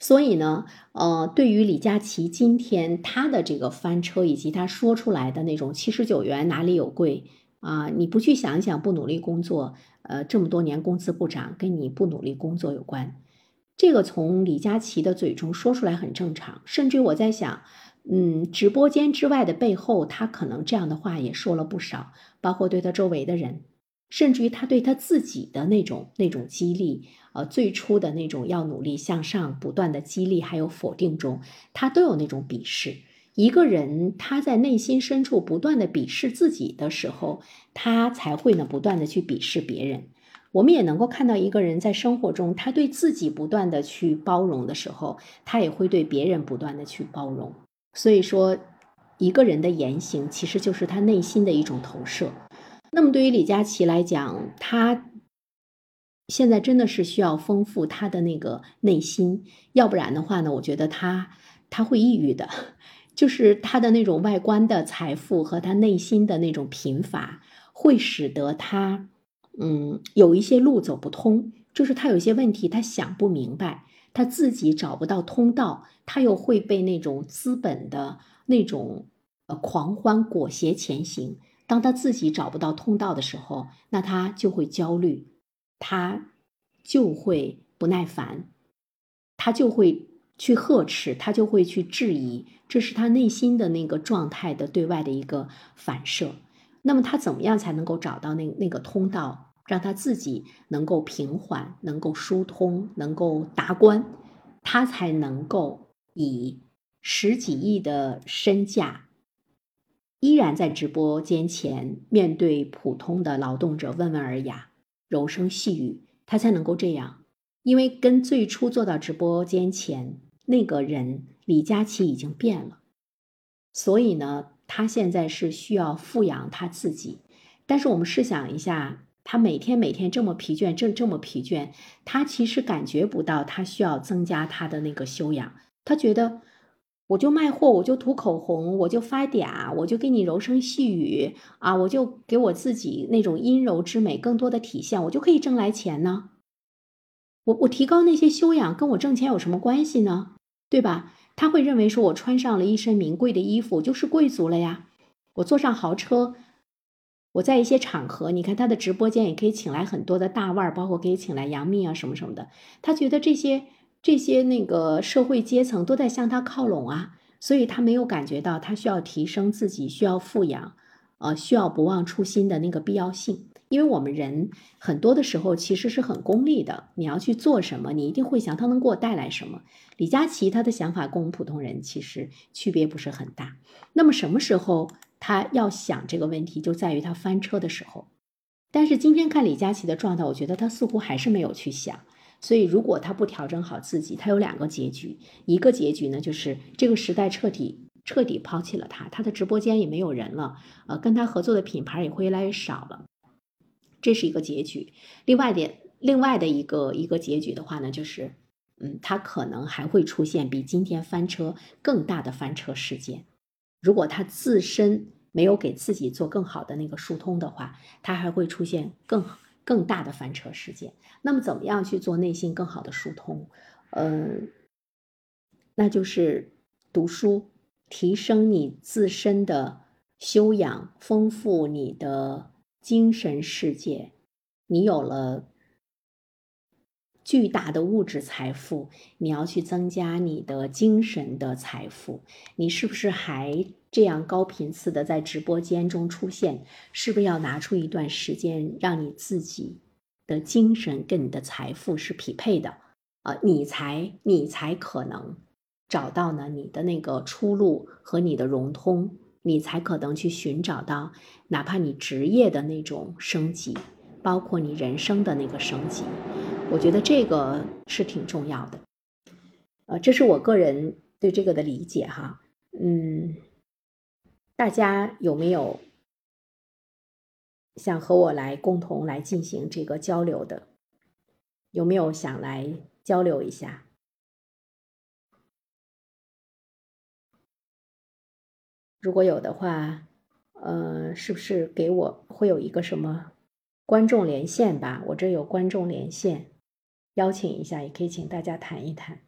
所以呢，呃，对于李佳琦今天他的这个翻车，以及他说出来的那种七十九元哪里有贵啊？你不去想一想，不努力工作，呃，这么多年工资不涨，跟你不努力工作有关。这个从李佳琦的嘴中说出来很正常，甚至我在想，嗯，直播间之外的背后，他可能这样的话也说了不少，包括对他周围的人。甚至于他对他自己的那种那种激励，呃，最初的那种要努力向上、不断的激励，还有否定中，他都有那种鄙视。一个人他在内心深处不断的鄙视自己的时候，他才会呢不断的去鄙视别人。我们也能够看到一个人在生活中，他对自己不断的去包容的时候，他也会对别人不断的去包容。所以说，一个人的言行其实就是他内心的一种投射。那么对于李佳琦来讲，他现在真的是需要丰富他的那个内心，要不然的话呢，我觉得他他会抑郁的。就是他的那种外观的财富和他内心的那种贫乏，会使得他嗯有一些路走不通，就是他有些问题他想不明白，他自己找不到通道，他又会被那种资本的那种呃狂欢裹挟前行。当他自己找不到通道的时候，那他就会焦虑，他就会不耐烦，他就会去呵斥，他就会去质疑，这是他内心的那个状态的对外的一个反射。那么他怎么样才能够找到那那个通道，让他自己能够平缓、能够疏通、能够达观，他才能够以十几亿的身价。依然在直播间前面对普通的劳动者温文尔雅、柔声细语，他才能够这样。因为跟最初坐到直播间前那个人李佳琦已经变了，所以呢，他现在是需要富养他自己。但是我们试想一下，他每天每天这么疲倦，这这么疲倦，他其实感觉不到他需要增加他的那个修养，他觉得。我就卖货，我就涂口红，我就发嗲，我就给你柔声细语啊，我就给我自己那种阴柔之美更多的体现，我就可以挣来钱呢。我我提高那些修养，跟我挣钱有什么关系呢？对吧？他会认为说我穿上了一身名贵的衣服就是贵族了呀。我坐上豪车，我在一些场合，你看他的直播间也可以请来很多的大腕，包括可以请来杨幂啊什么什么的。他觉得这些。这些那个社会阶层都在向他靠拢啊，所以他没有感觉到他需要提升自己，需要富养，呃，需要不忘初心的那个必要性。因为我们人很多的时候其实是很功利的，你要去做什么，你一定会想他能给我带来什么。李佳琦他的想法跟我们普通人其实区别不是很大。那么什么时候他要想这个问题，就在于他翻车的时候。但是今天看李佳琦的状态，我觉得他似乎还是没有去想。所以，如果他不调整好自己，他有两个结局。一个结局呢，就是这个时代彻底彻底抛弃了他，他的直播间也没有人了，呃，跟他合作的品牌也会越来越少了，这是一个结局。另外的另外的一个一个结局的话呢，就是，嗯，他可能还会出现比今天翻车更大的翻车事件。如果他自身没有给自己做更好的那个疏通的话，他还会出现更好。更大的翻车事件，那么怎么样去做内心更好的疏通？嗯，那就是读书，提升你自身的修养，丰富你的精神世界。你有了巨大的物质财富，你要去增加你的精神的财富。你是不是还？这样高频次的在直播间中出现，是不是要拿出一段时间，让你自己的精神跟你的财富是匹配的啊？你才你才可能找到呢你的那个出路和你的融通，你才可能去寻找到哪怕你职业的那种升级，包括你人生的那个升级。我觉得这个是挺重要的，呃，这是我个人对这个的理解哈，嗯。大家有没有想和我来共同来进行这个交流的？有没有想来交流一下？如果有的话，呃，是不是给我会有一个什么观众连线吧？我这有观众连线，邀请一下，也可以请大家谈一谈。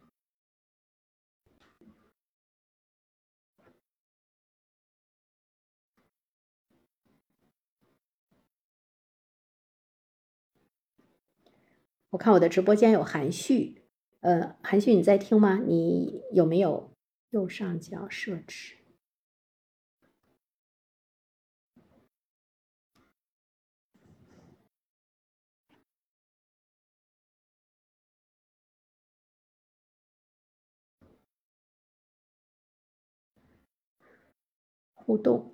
我看我的直播间有韩旭，呃，韩旭你在听吗？你有没有右上角设置？互动，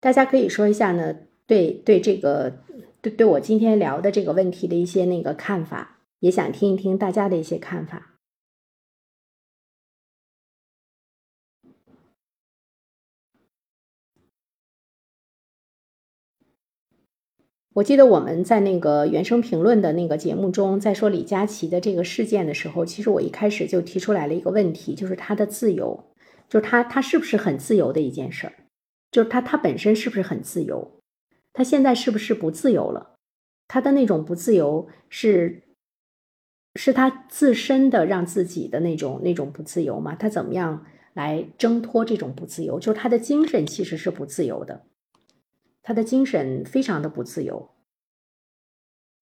大家可以说一下呢？对对，这个对对我今天聊的这个问题的一些那个看法，也想听一听大家的一些看法。我记得我们在那个原声评论的那个节目中，在说李佳琦的这个事件的时候，其实我一开始就提出来了一个问题，就是他的自由。就是他，他是不是很自由的一件事儿？就是他，他本身是不是很自由？他现在是不是不自由了？他的那种不自由是，是他自身的让自己的那种那种不自由吗？他怎么样来挣脱这种不自由？就是他的精神其实是不自由的，他的精神非常的不自由，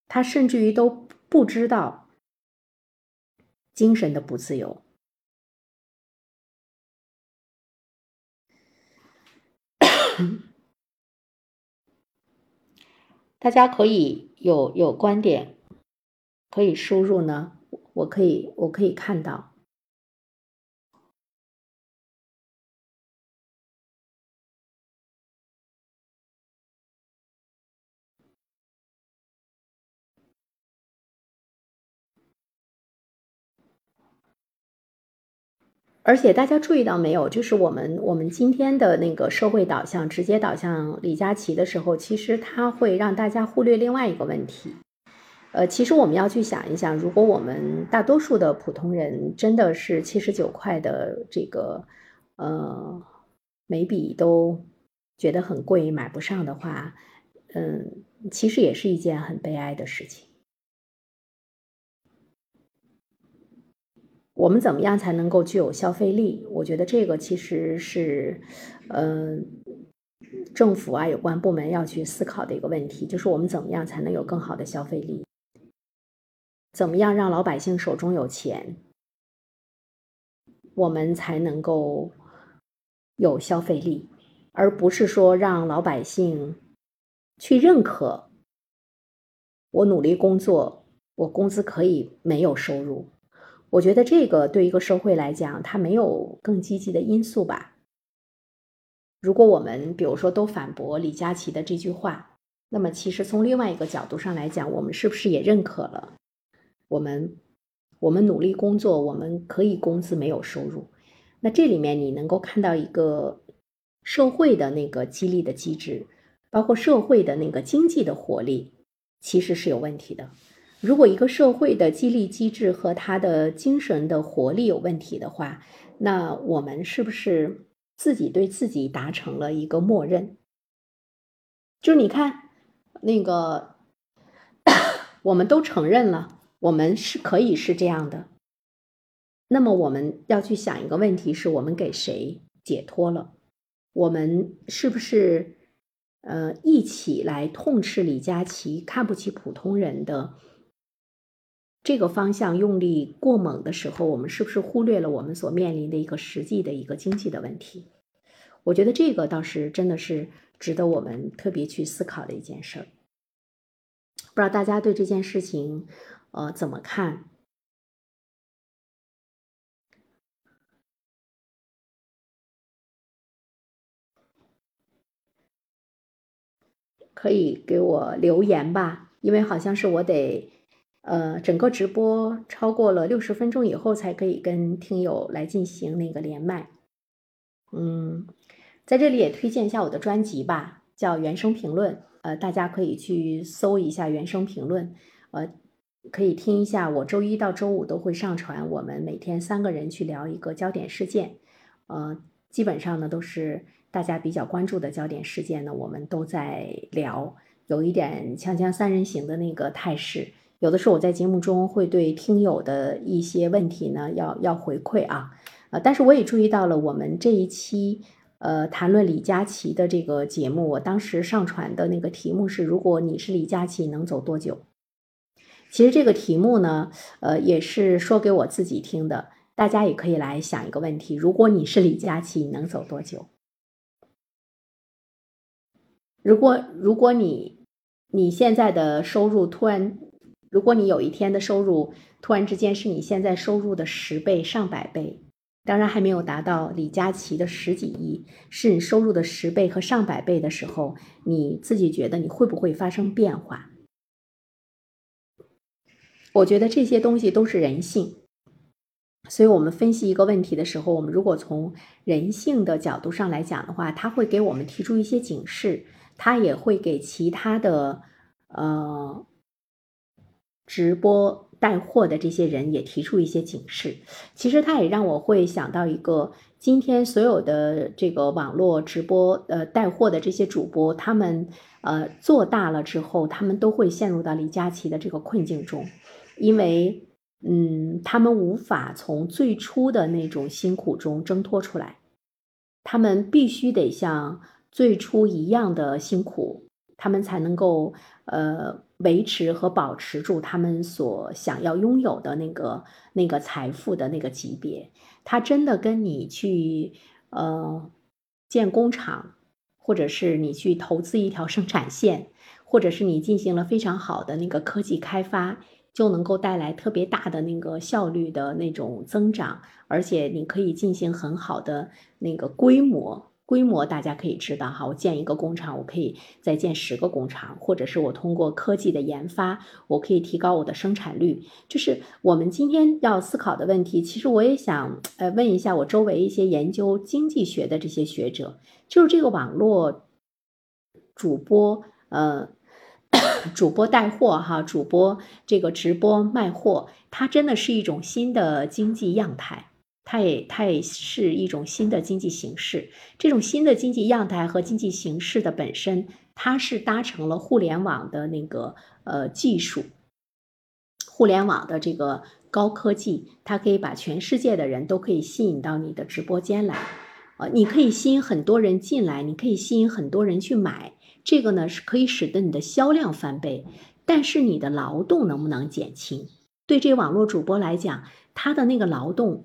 他甚至于都不知道精神的不自由。大家可以有有观点，可以输入呢，我可以我可以看到。而且大家注意到没有，就是我们我们今天的那个社会导向直接导向李佳琦的时候，其实他会让大家忽略另外一个问题。呃，其实我们要去想一想，如果我们大多数的普通人真的是七十九块的这个呃眉笔都觉得很贵买不上的话，嗯，其实也是一件很悲哀的事情。我们怎么样才能够具有消费力？我觉得这个其实是，嗯，政府啊有关部门要去思考的一个问题，就是我们怎么样才能有更好的消费力？怎么样让老百姓手中有钱，我们才能够有消费力，而不是说让老百姓去认可我努力工作，我工资可以没有收入。我觉得这个对一个社会来讲，它没有更积极的因素吧。如果我们比如说都反驳李佳琦的这句话，那么其实从另外一个角度上来讲，我们是不是也认可了我们我们努力工作，我们可以工资没有收入？那这里面你能够看到一个社会的那个激励的机制，包括社会的那个经济的活力，其实是有问题的。如果一个社会的激励机制和他的精神的活力有问题的话，那我们是不是自己对自己达成了一个默认？就是你看，那个 我们都承认了，我们是可以是这样的。那么我们要去想一个问题：是我们给谁解脱了？我们是不是呃一起来痛斥李佳琦看不起普通人的？这个方向用力过猛的时候，我们是不是忽略了我们所面临的一个实际的一个经济的问题？我觉得这个倒是真的是值得我们特别去思考的一件事儿。不知道大家对这件事情，呃，怎么看？可以给我留言吧，因为好像是我得。呃，整个直播超过了六十分钟以后，才可以跟听友来进行那个连麦。嗯，在这里也推荐一下我的专辑吧，叫《原声评论》，呃，大家可以去搜一下《原声评论》，呃，可以听一下。我周一到周五都会上传，我们每天三个人去聊一个焦点事件，呃，基本上呢都是大家比较关注的焦点事件呢，我们都在聊，有一点锵锵三人行的那个态势。有的时候我在节目中会对听友的一些问题呢，要要回馈啊，呃，但是我也注意到了，我们这一期呃谈论李佳琦的这个节目，我当时上传的那个题目是：如果你是李佳琦，能走多久？其实这个题目呢，呃，也是说给我自己听的，大家也可以来想一个问题：如果你是李佳琦，能走多久？如果如果你你现在的收入突然如果你有一天的收入突然之间是你现在收入的十倍、上百倍，当然还没有达到李佳琦的十几亿，是你收入的十倍和上百倍的时候，你自己觉得你会不会发生变化？我觉得这些东西都是人性，所以我们分析一个问题的时候，我们如果从人性的角度上来讲的话，它会给我们提出一些警示，它也会给其他的呃。直播带货的这些人也提出一些警示，其实他也让我会想到一个，今天所有的这个网络直播呃带货的这些主播，他们呃做大了之后，他们都会陷入到李佳琦的这个困境中，因为嗯，他们无法从最初的那种辛苦中挣脱出来，他们必须得像最初一样的辛苦，他们才能够呃。维持和保持住他们所想要拥有的那个那个财富的那个级别，他真的跟你去呃建工厂，或者是你去投资一条生产线，或者是你进行了非常好的那个科技开发，就能够带来特别大的那个效率的那种增长，而且你可以进行很好的那个规模。规模大家可以知道哈，我建一个工厂，我可以再建十个工厂，或者是我通过科技的研发，我可以提高我的生产率。就是我们今天要思考的问题。其实我也想呃问一下我周围一些研究经济学的这些学者，就是这个网络主播呃主播带货哈，主播这个直播卖货，它真的是一种新的经济样态。它也，它也是一种新的经济形式。这种新的经济样态和经济形式的本身，它是搭乘了互联网的那个呃技术，互联网的这个高科技，它可以把全世界的人都可以吸引到你的直播间来，呃，你可以吸引很多人进来，你可以吸引很多人去买，这个呢是可以使得你的销量翻倍，但是你的劳动能不能减轻？对这网络主播来讲，他的那个劳动。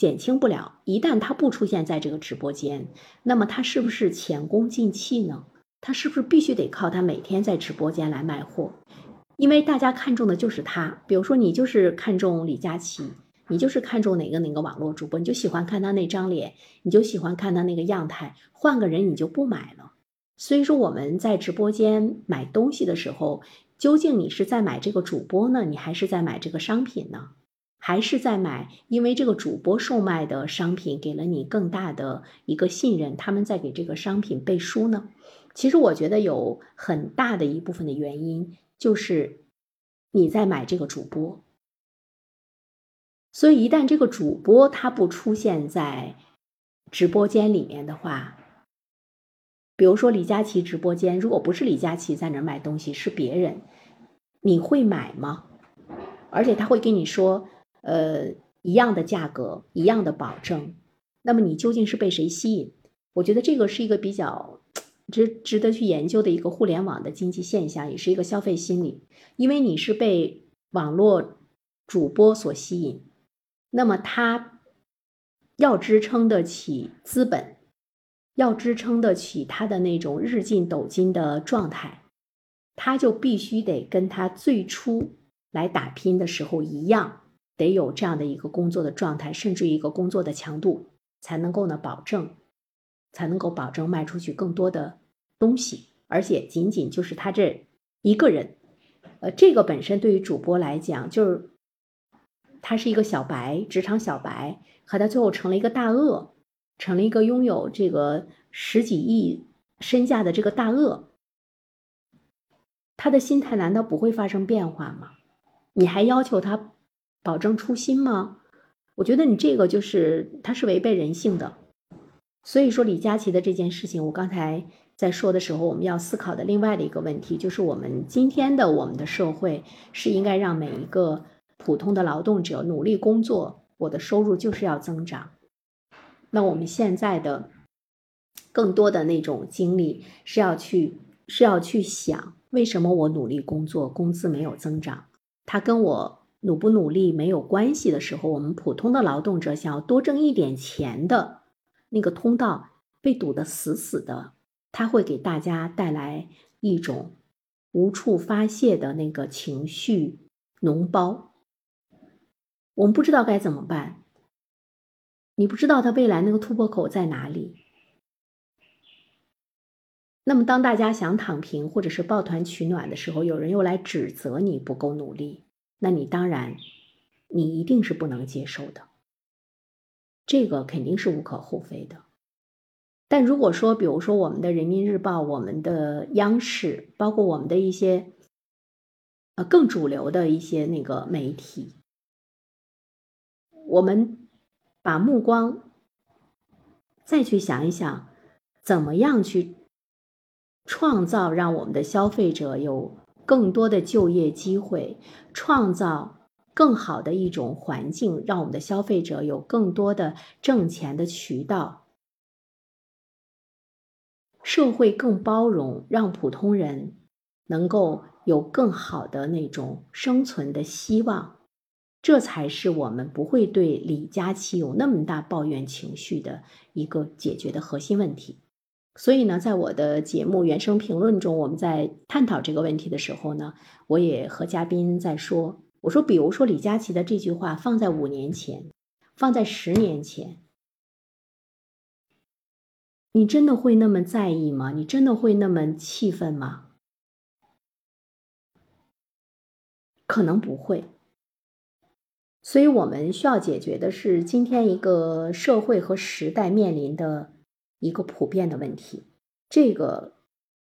减轻不了，一旦他不出现在这个直播间，那么他是不是前功尽弃呢？他是不是必须得靠他每天在直播间来卖货？因为大家看中的就是他，比如说你就是看中李佳琦，你就是看中哪个哪个网络主播，你就喜欢看他那张脸，你就喜欢看他那个样态，换个人你就不买了。所以说我们在直播间买东西的时候，究竟你是在买这个主播呢，你还是在买这个商品呢？还是在买，因为这个主播售卖的商品给了你更大的一个信任，他们在给这个商品背书呢。其实我觉得有很大的一部分的原因就是你在买这个主播，所以一旦这个主播他不出现在直播间里面的话，比如说李佳琦直播间，如果不是李佳琦在那儿卖东西，是别人，你会买吗？而且他会跟你说。呃，一样的价格，一样的保证，那么你究竟是被谁吸引？我觉得这个是一个比较值值得去研究的一个互联网的经济现象，也是一个消费心理。因为你是被网络主播所吸引，那么他要支撑得起资本，要支撑得起他的那种日进斗金的状态，他就必须得跟他最初来打拼的时候一样。得有这样的一个工作的状态，甚至一个工作的强度，才能够呢保证，才能够保证卖出去更多的东西。而且仅仅就是他这一个人，呃，这个本身对于主播来讲，就是他是一个小白，职场小白，和他最后成了一个大鳄，成了一个拥有这个十几亿身价的这个大鳄，他的心态难道不会发生变化吗？你还要求他保证初心吗？我觉得你这个就是他是违背人性的。所以说李佳琦的这件事情，我刚才在说的时候，我们要思考的另外的一个问题，就是我们今天的我们的社会是应该让每一个普通的劳动者努力工作，我的收入就是要增长。那我们现在的更多的那种精力是要去是要去想。为什么我努力工作，工资没有增长？它跟我努不努力没有关系的时候，我们普通的劳动者想要多挣一点钱的那个通道被堵得死死的，它会给大家带来一种无处发泄的那个情绪脓包。我们不知道该怎么办，你不知道他未来那个突破口在哪里。那么，当大家想躺平或者是抱团取暖的时候，有人又来指责你不够努力，那你当然，你一定是不能接受的。这个肯定是无可厚非的。但如果说，比如说我们的人民日报、我们的央视，包括我们的一些呃更主流的一些那个媒体，我们把目光再去想一想，怎么样去。创造让我们的消费者有更多的就业机会，创造更好的一种环境，让我们的消费者有更多的挣钱的渠道，社会更包容，让普通人能够有更好的那种生存的希望，这才是我们不会对李佳琦有那么大抱怨情绪的一个解决的核心问题。所以呢，在我的节目原声评论中，我们在探讨这个问题的时候呢，我也和嘉宾在说，我说，比如说李佳琦的这句话放在五年前，放在十年前，你真的会那么在意吗？你真的会那么气愤吗？可能不会。所以我们需要解决的是今天一个社会和时代面临的。一个普遍的问题，这个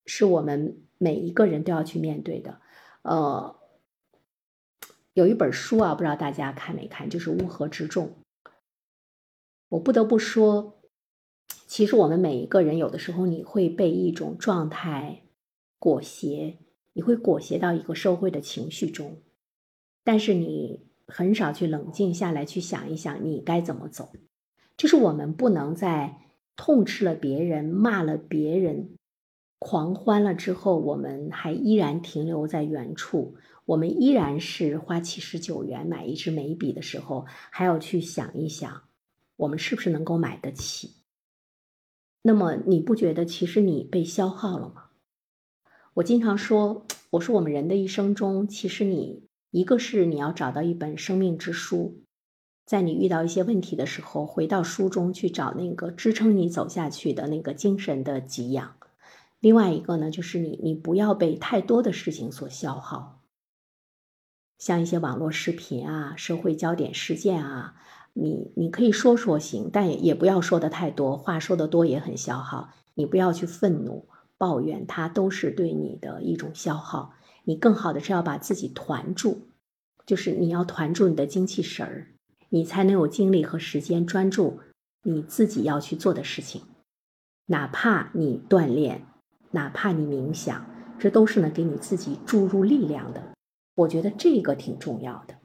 是我们每一个人都要去面对的。呃，有一本书啊，不知道大家看没看，就是《乌合之众》。我不得不说，其实我们每一个人有的时候你会被一种状态裹挟，你会裹挟到一个社会的情绪中，但是你很少去冷静下来去想一想你该怎么走。就是我们不能在。痛斥了别人，骂了别人，狂欢了之后，我们还依然停留在原处。我们依然是花七十九元买一支眉笔的时候，还要去想一想，我们是不是能够买得起？那么你不觉得其实你被消耗了吗？我经常说，我说我们人的一生中，其实你一个是你要找到一本生命之书。在你遇到一些问题的时候，回到书中去找那个支撑你走下去的那个精神的给养。另外一个呢，就是你，你不要被太多的事情所消耗，像一些网络视频啊、社会焦点事件啊，你你可以说说行，但也也不要说的太多，话说的多也很消耗。你不要去愤怒、抱怨，它都是对你的一种消耗。你更好的是要把自己团住，就是你要团住你的精气神儿。你才能有精力和时间专注你自己要去做的事情，哪怕你锻炼，哪怕你冥想，这都是能给你自己注入力量的。我觉得这个挺重要的。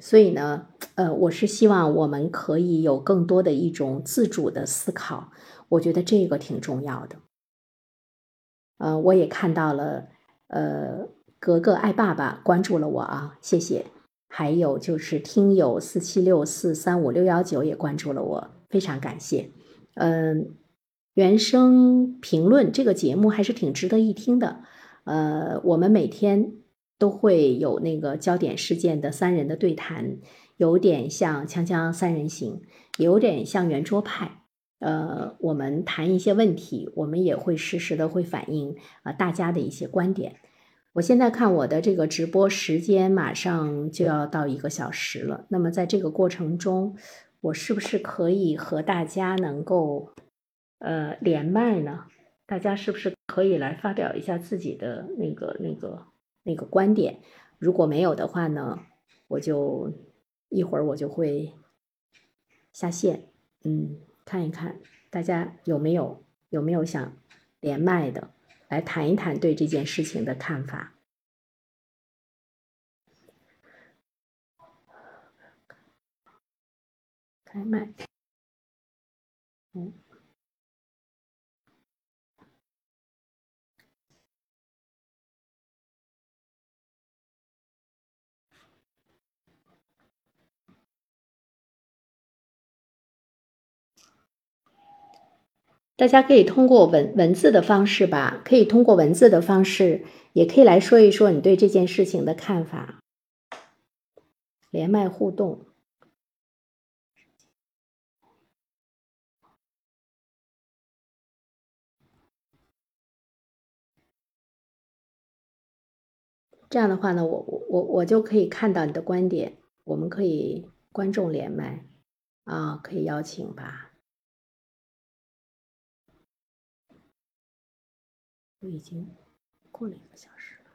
所以呢，呃，我是希望我们可以有更多的一种自主的思考，我觉得这个挺重要的。呃，我也看到了，呃。格格爱爸爸关注了我啊，谢谢。还有就是听友四七六四三五六幺九也关注了我，非常感谢。嗯，原声评论这个节目还是挺值得一听的。呃，我们每天都会有那个焦点事件的三人的对谈，有点像锵锵三人行，有点像圆桌派。呃，我们谈一些问题，我们也会实时的会反映啊大家的一些观点。我现在看我的这个直播时间马上就要到一个小时了，那么在这个过程中，我是不是可以和大家能够呃连麦呢？大家是不是可以来发表一下自己的那个那个那个观点？如果没有的话呢，我就一会儿我就会下线，嗯，看一看大家有没有有没有想连麦的。来谈一谈对这件事情的看法。开麦，嗯，大家可以通过文文字的方式吧，可以通过文字的方式，也可以来说一说你对这件事情的看法。连麦互动，这样的话呢，我我我我就可以看到你的观点。我们可以观众连麦啊，可以邀请吧。都已经过了一个小时了。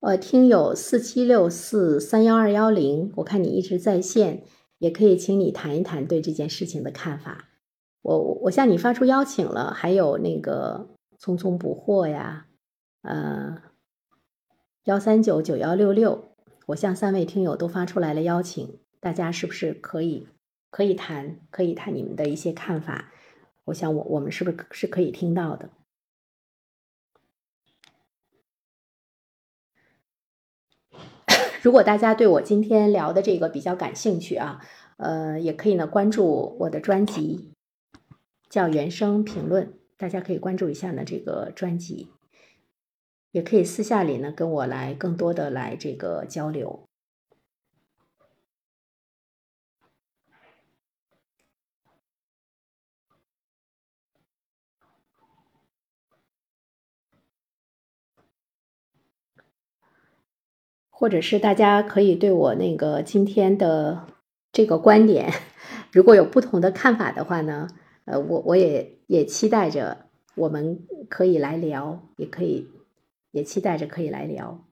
呃，听友四七六四三幺二幺零，我看你一直在线，也可以请你谈一谈对这件事情的看法。我我向你发出邀请了，还有那个匆匆捕获呀，呃，幺三九九幺六六，我向三位听友都发出来了邀请，大家是不是可以可以谈可以谈你们的一些看法？我想我我们是不是是可以听到的？如果大家对我今天聊的这个比较感兴趣啊，呃，也可以呢关注我的专辑，叫原声评论，大家可以关注一下呢这个专辑，也可以私下里呢跟我来更多的来这个交流。或者是大家可以对我那个今天的这个观点，如果有不同的看法的话呢，呃，我我也也期待着我们可以来聊，也可以也期待着可以来聊。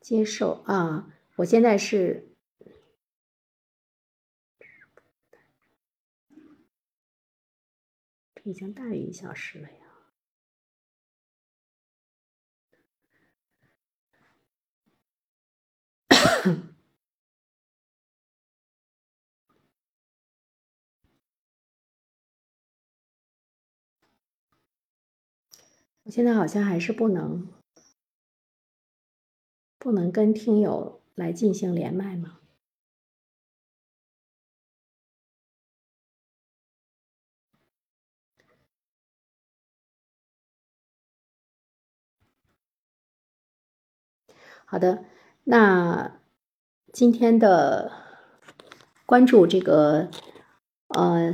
接受啊，我现在是。已经大于一小时了呀！我现在好像还是不能，不能跟听友来进行连麦吗？好的，那今天的关注这个呃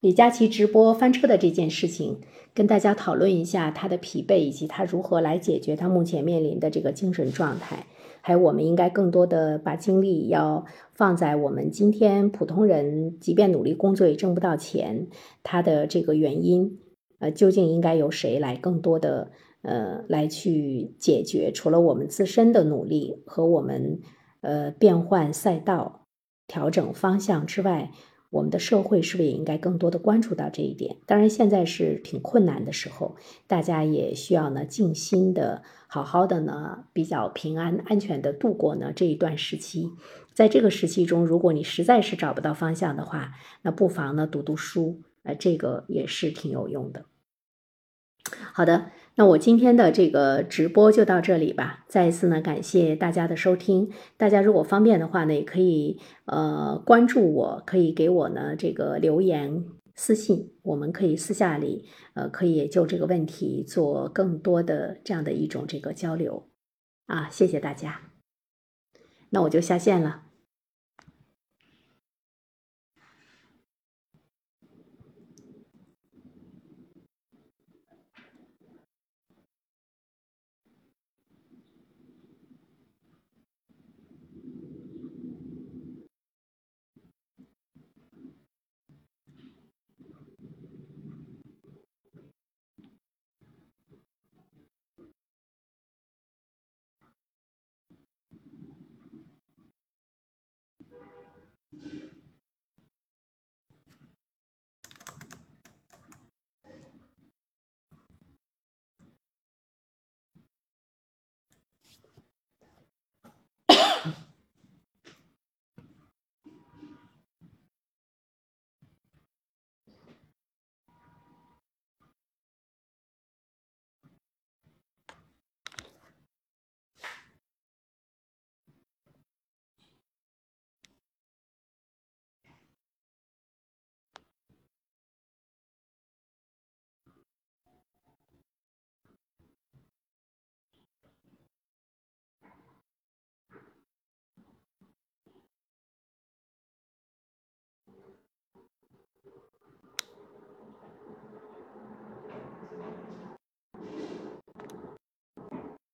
李佳琦直播翻车的这件事情，跟大家讨论一下他的疲惫以及他如何来解决他目前面临的这个精神状态，还有我们应该更多的把精力要放在我们今天普通人即便努力工作也挣不到钱，他的这个原因，呃，究竟应该由谁来更多的？呃，来去解决，除了我们自身的努力和我们呃变换赛道、调整方向之外，我们的社会是不是也应该更多的关注到这一点？当然，现在是挺困难的时候，大家也需要呢静心的、好好的呢，比较平安、安全的度过呢这一段时期。在这个时期中，如果你实在是找不到方向的话，那不妨呢读读书，呃，这个也是挺有用的。好的。那我今天的这个直播就到这里吧。再一次呢，感谢大家的收听。大家如果方便的话呢，也可以呃关注我，可以给我呢这个留言私信，我们可以私下里呃可以就这个问题做更多的这样的一种这个交流啊。谢谢大家，那我就下线了。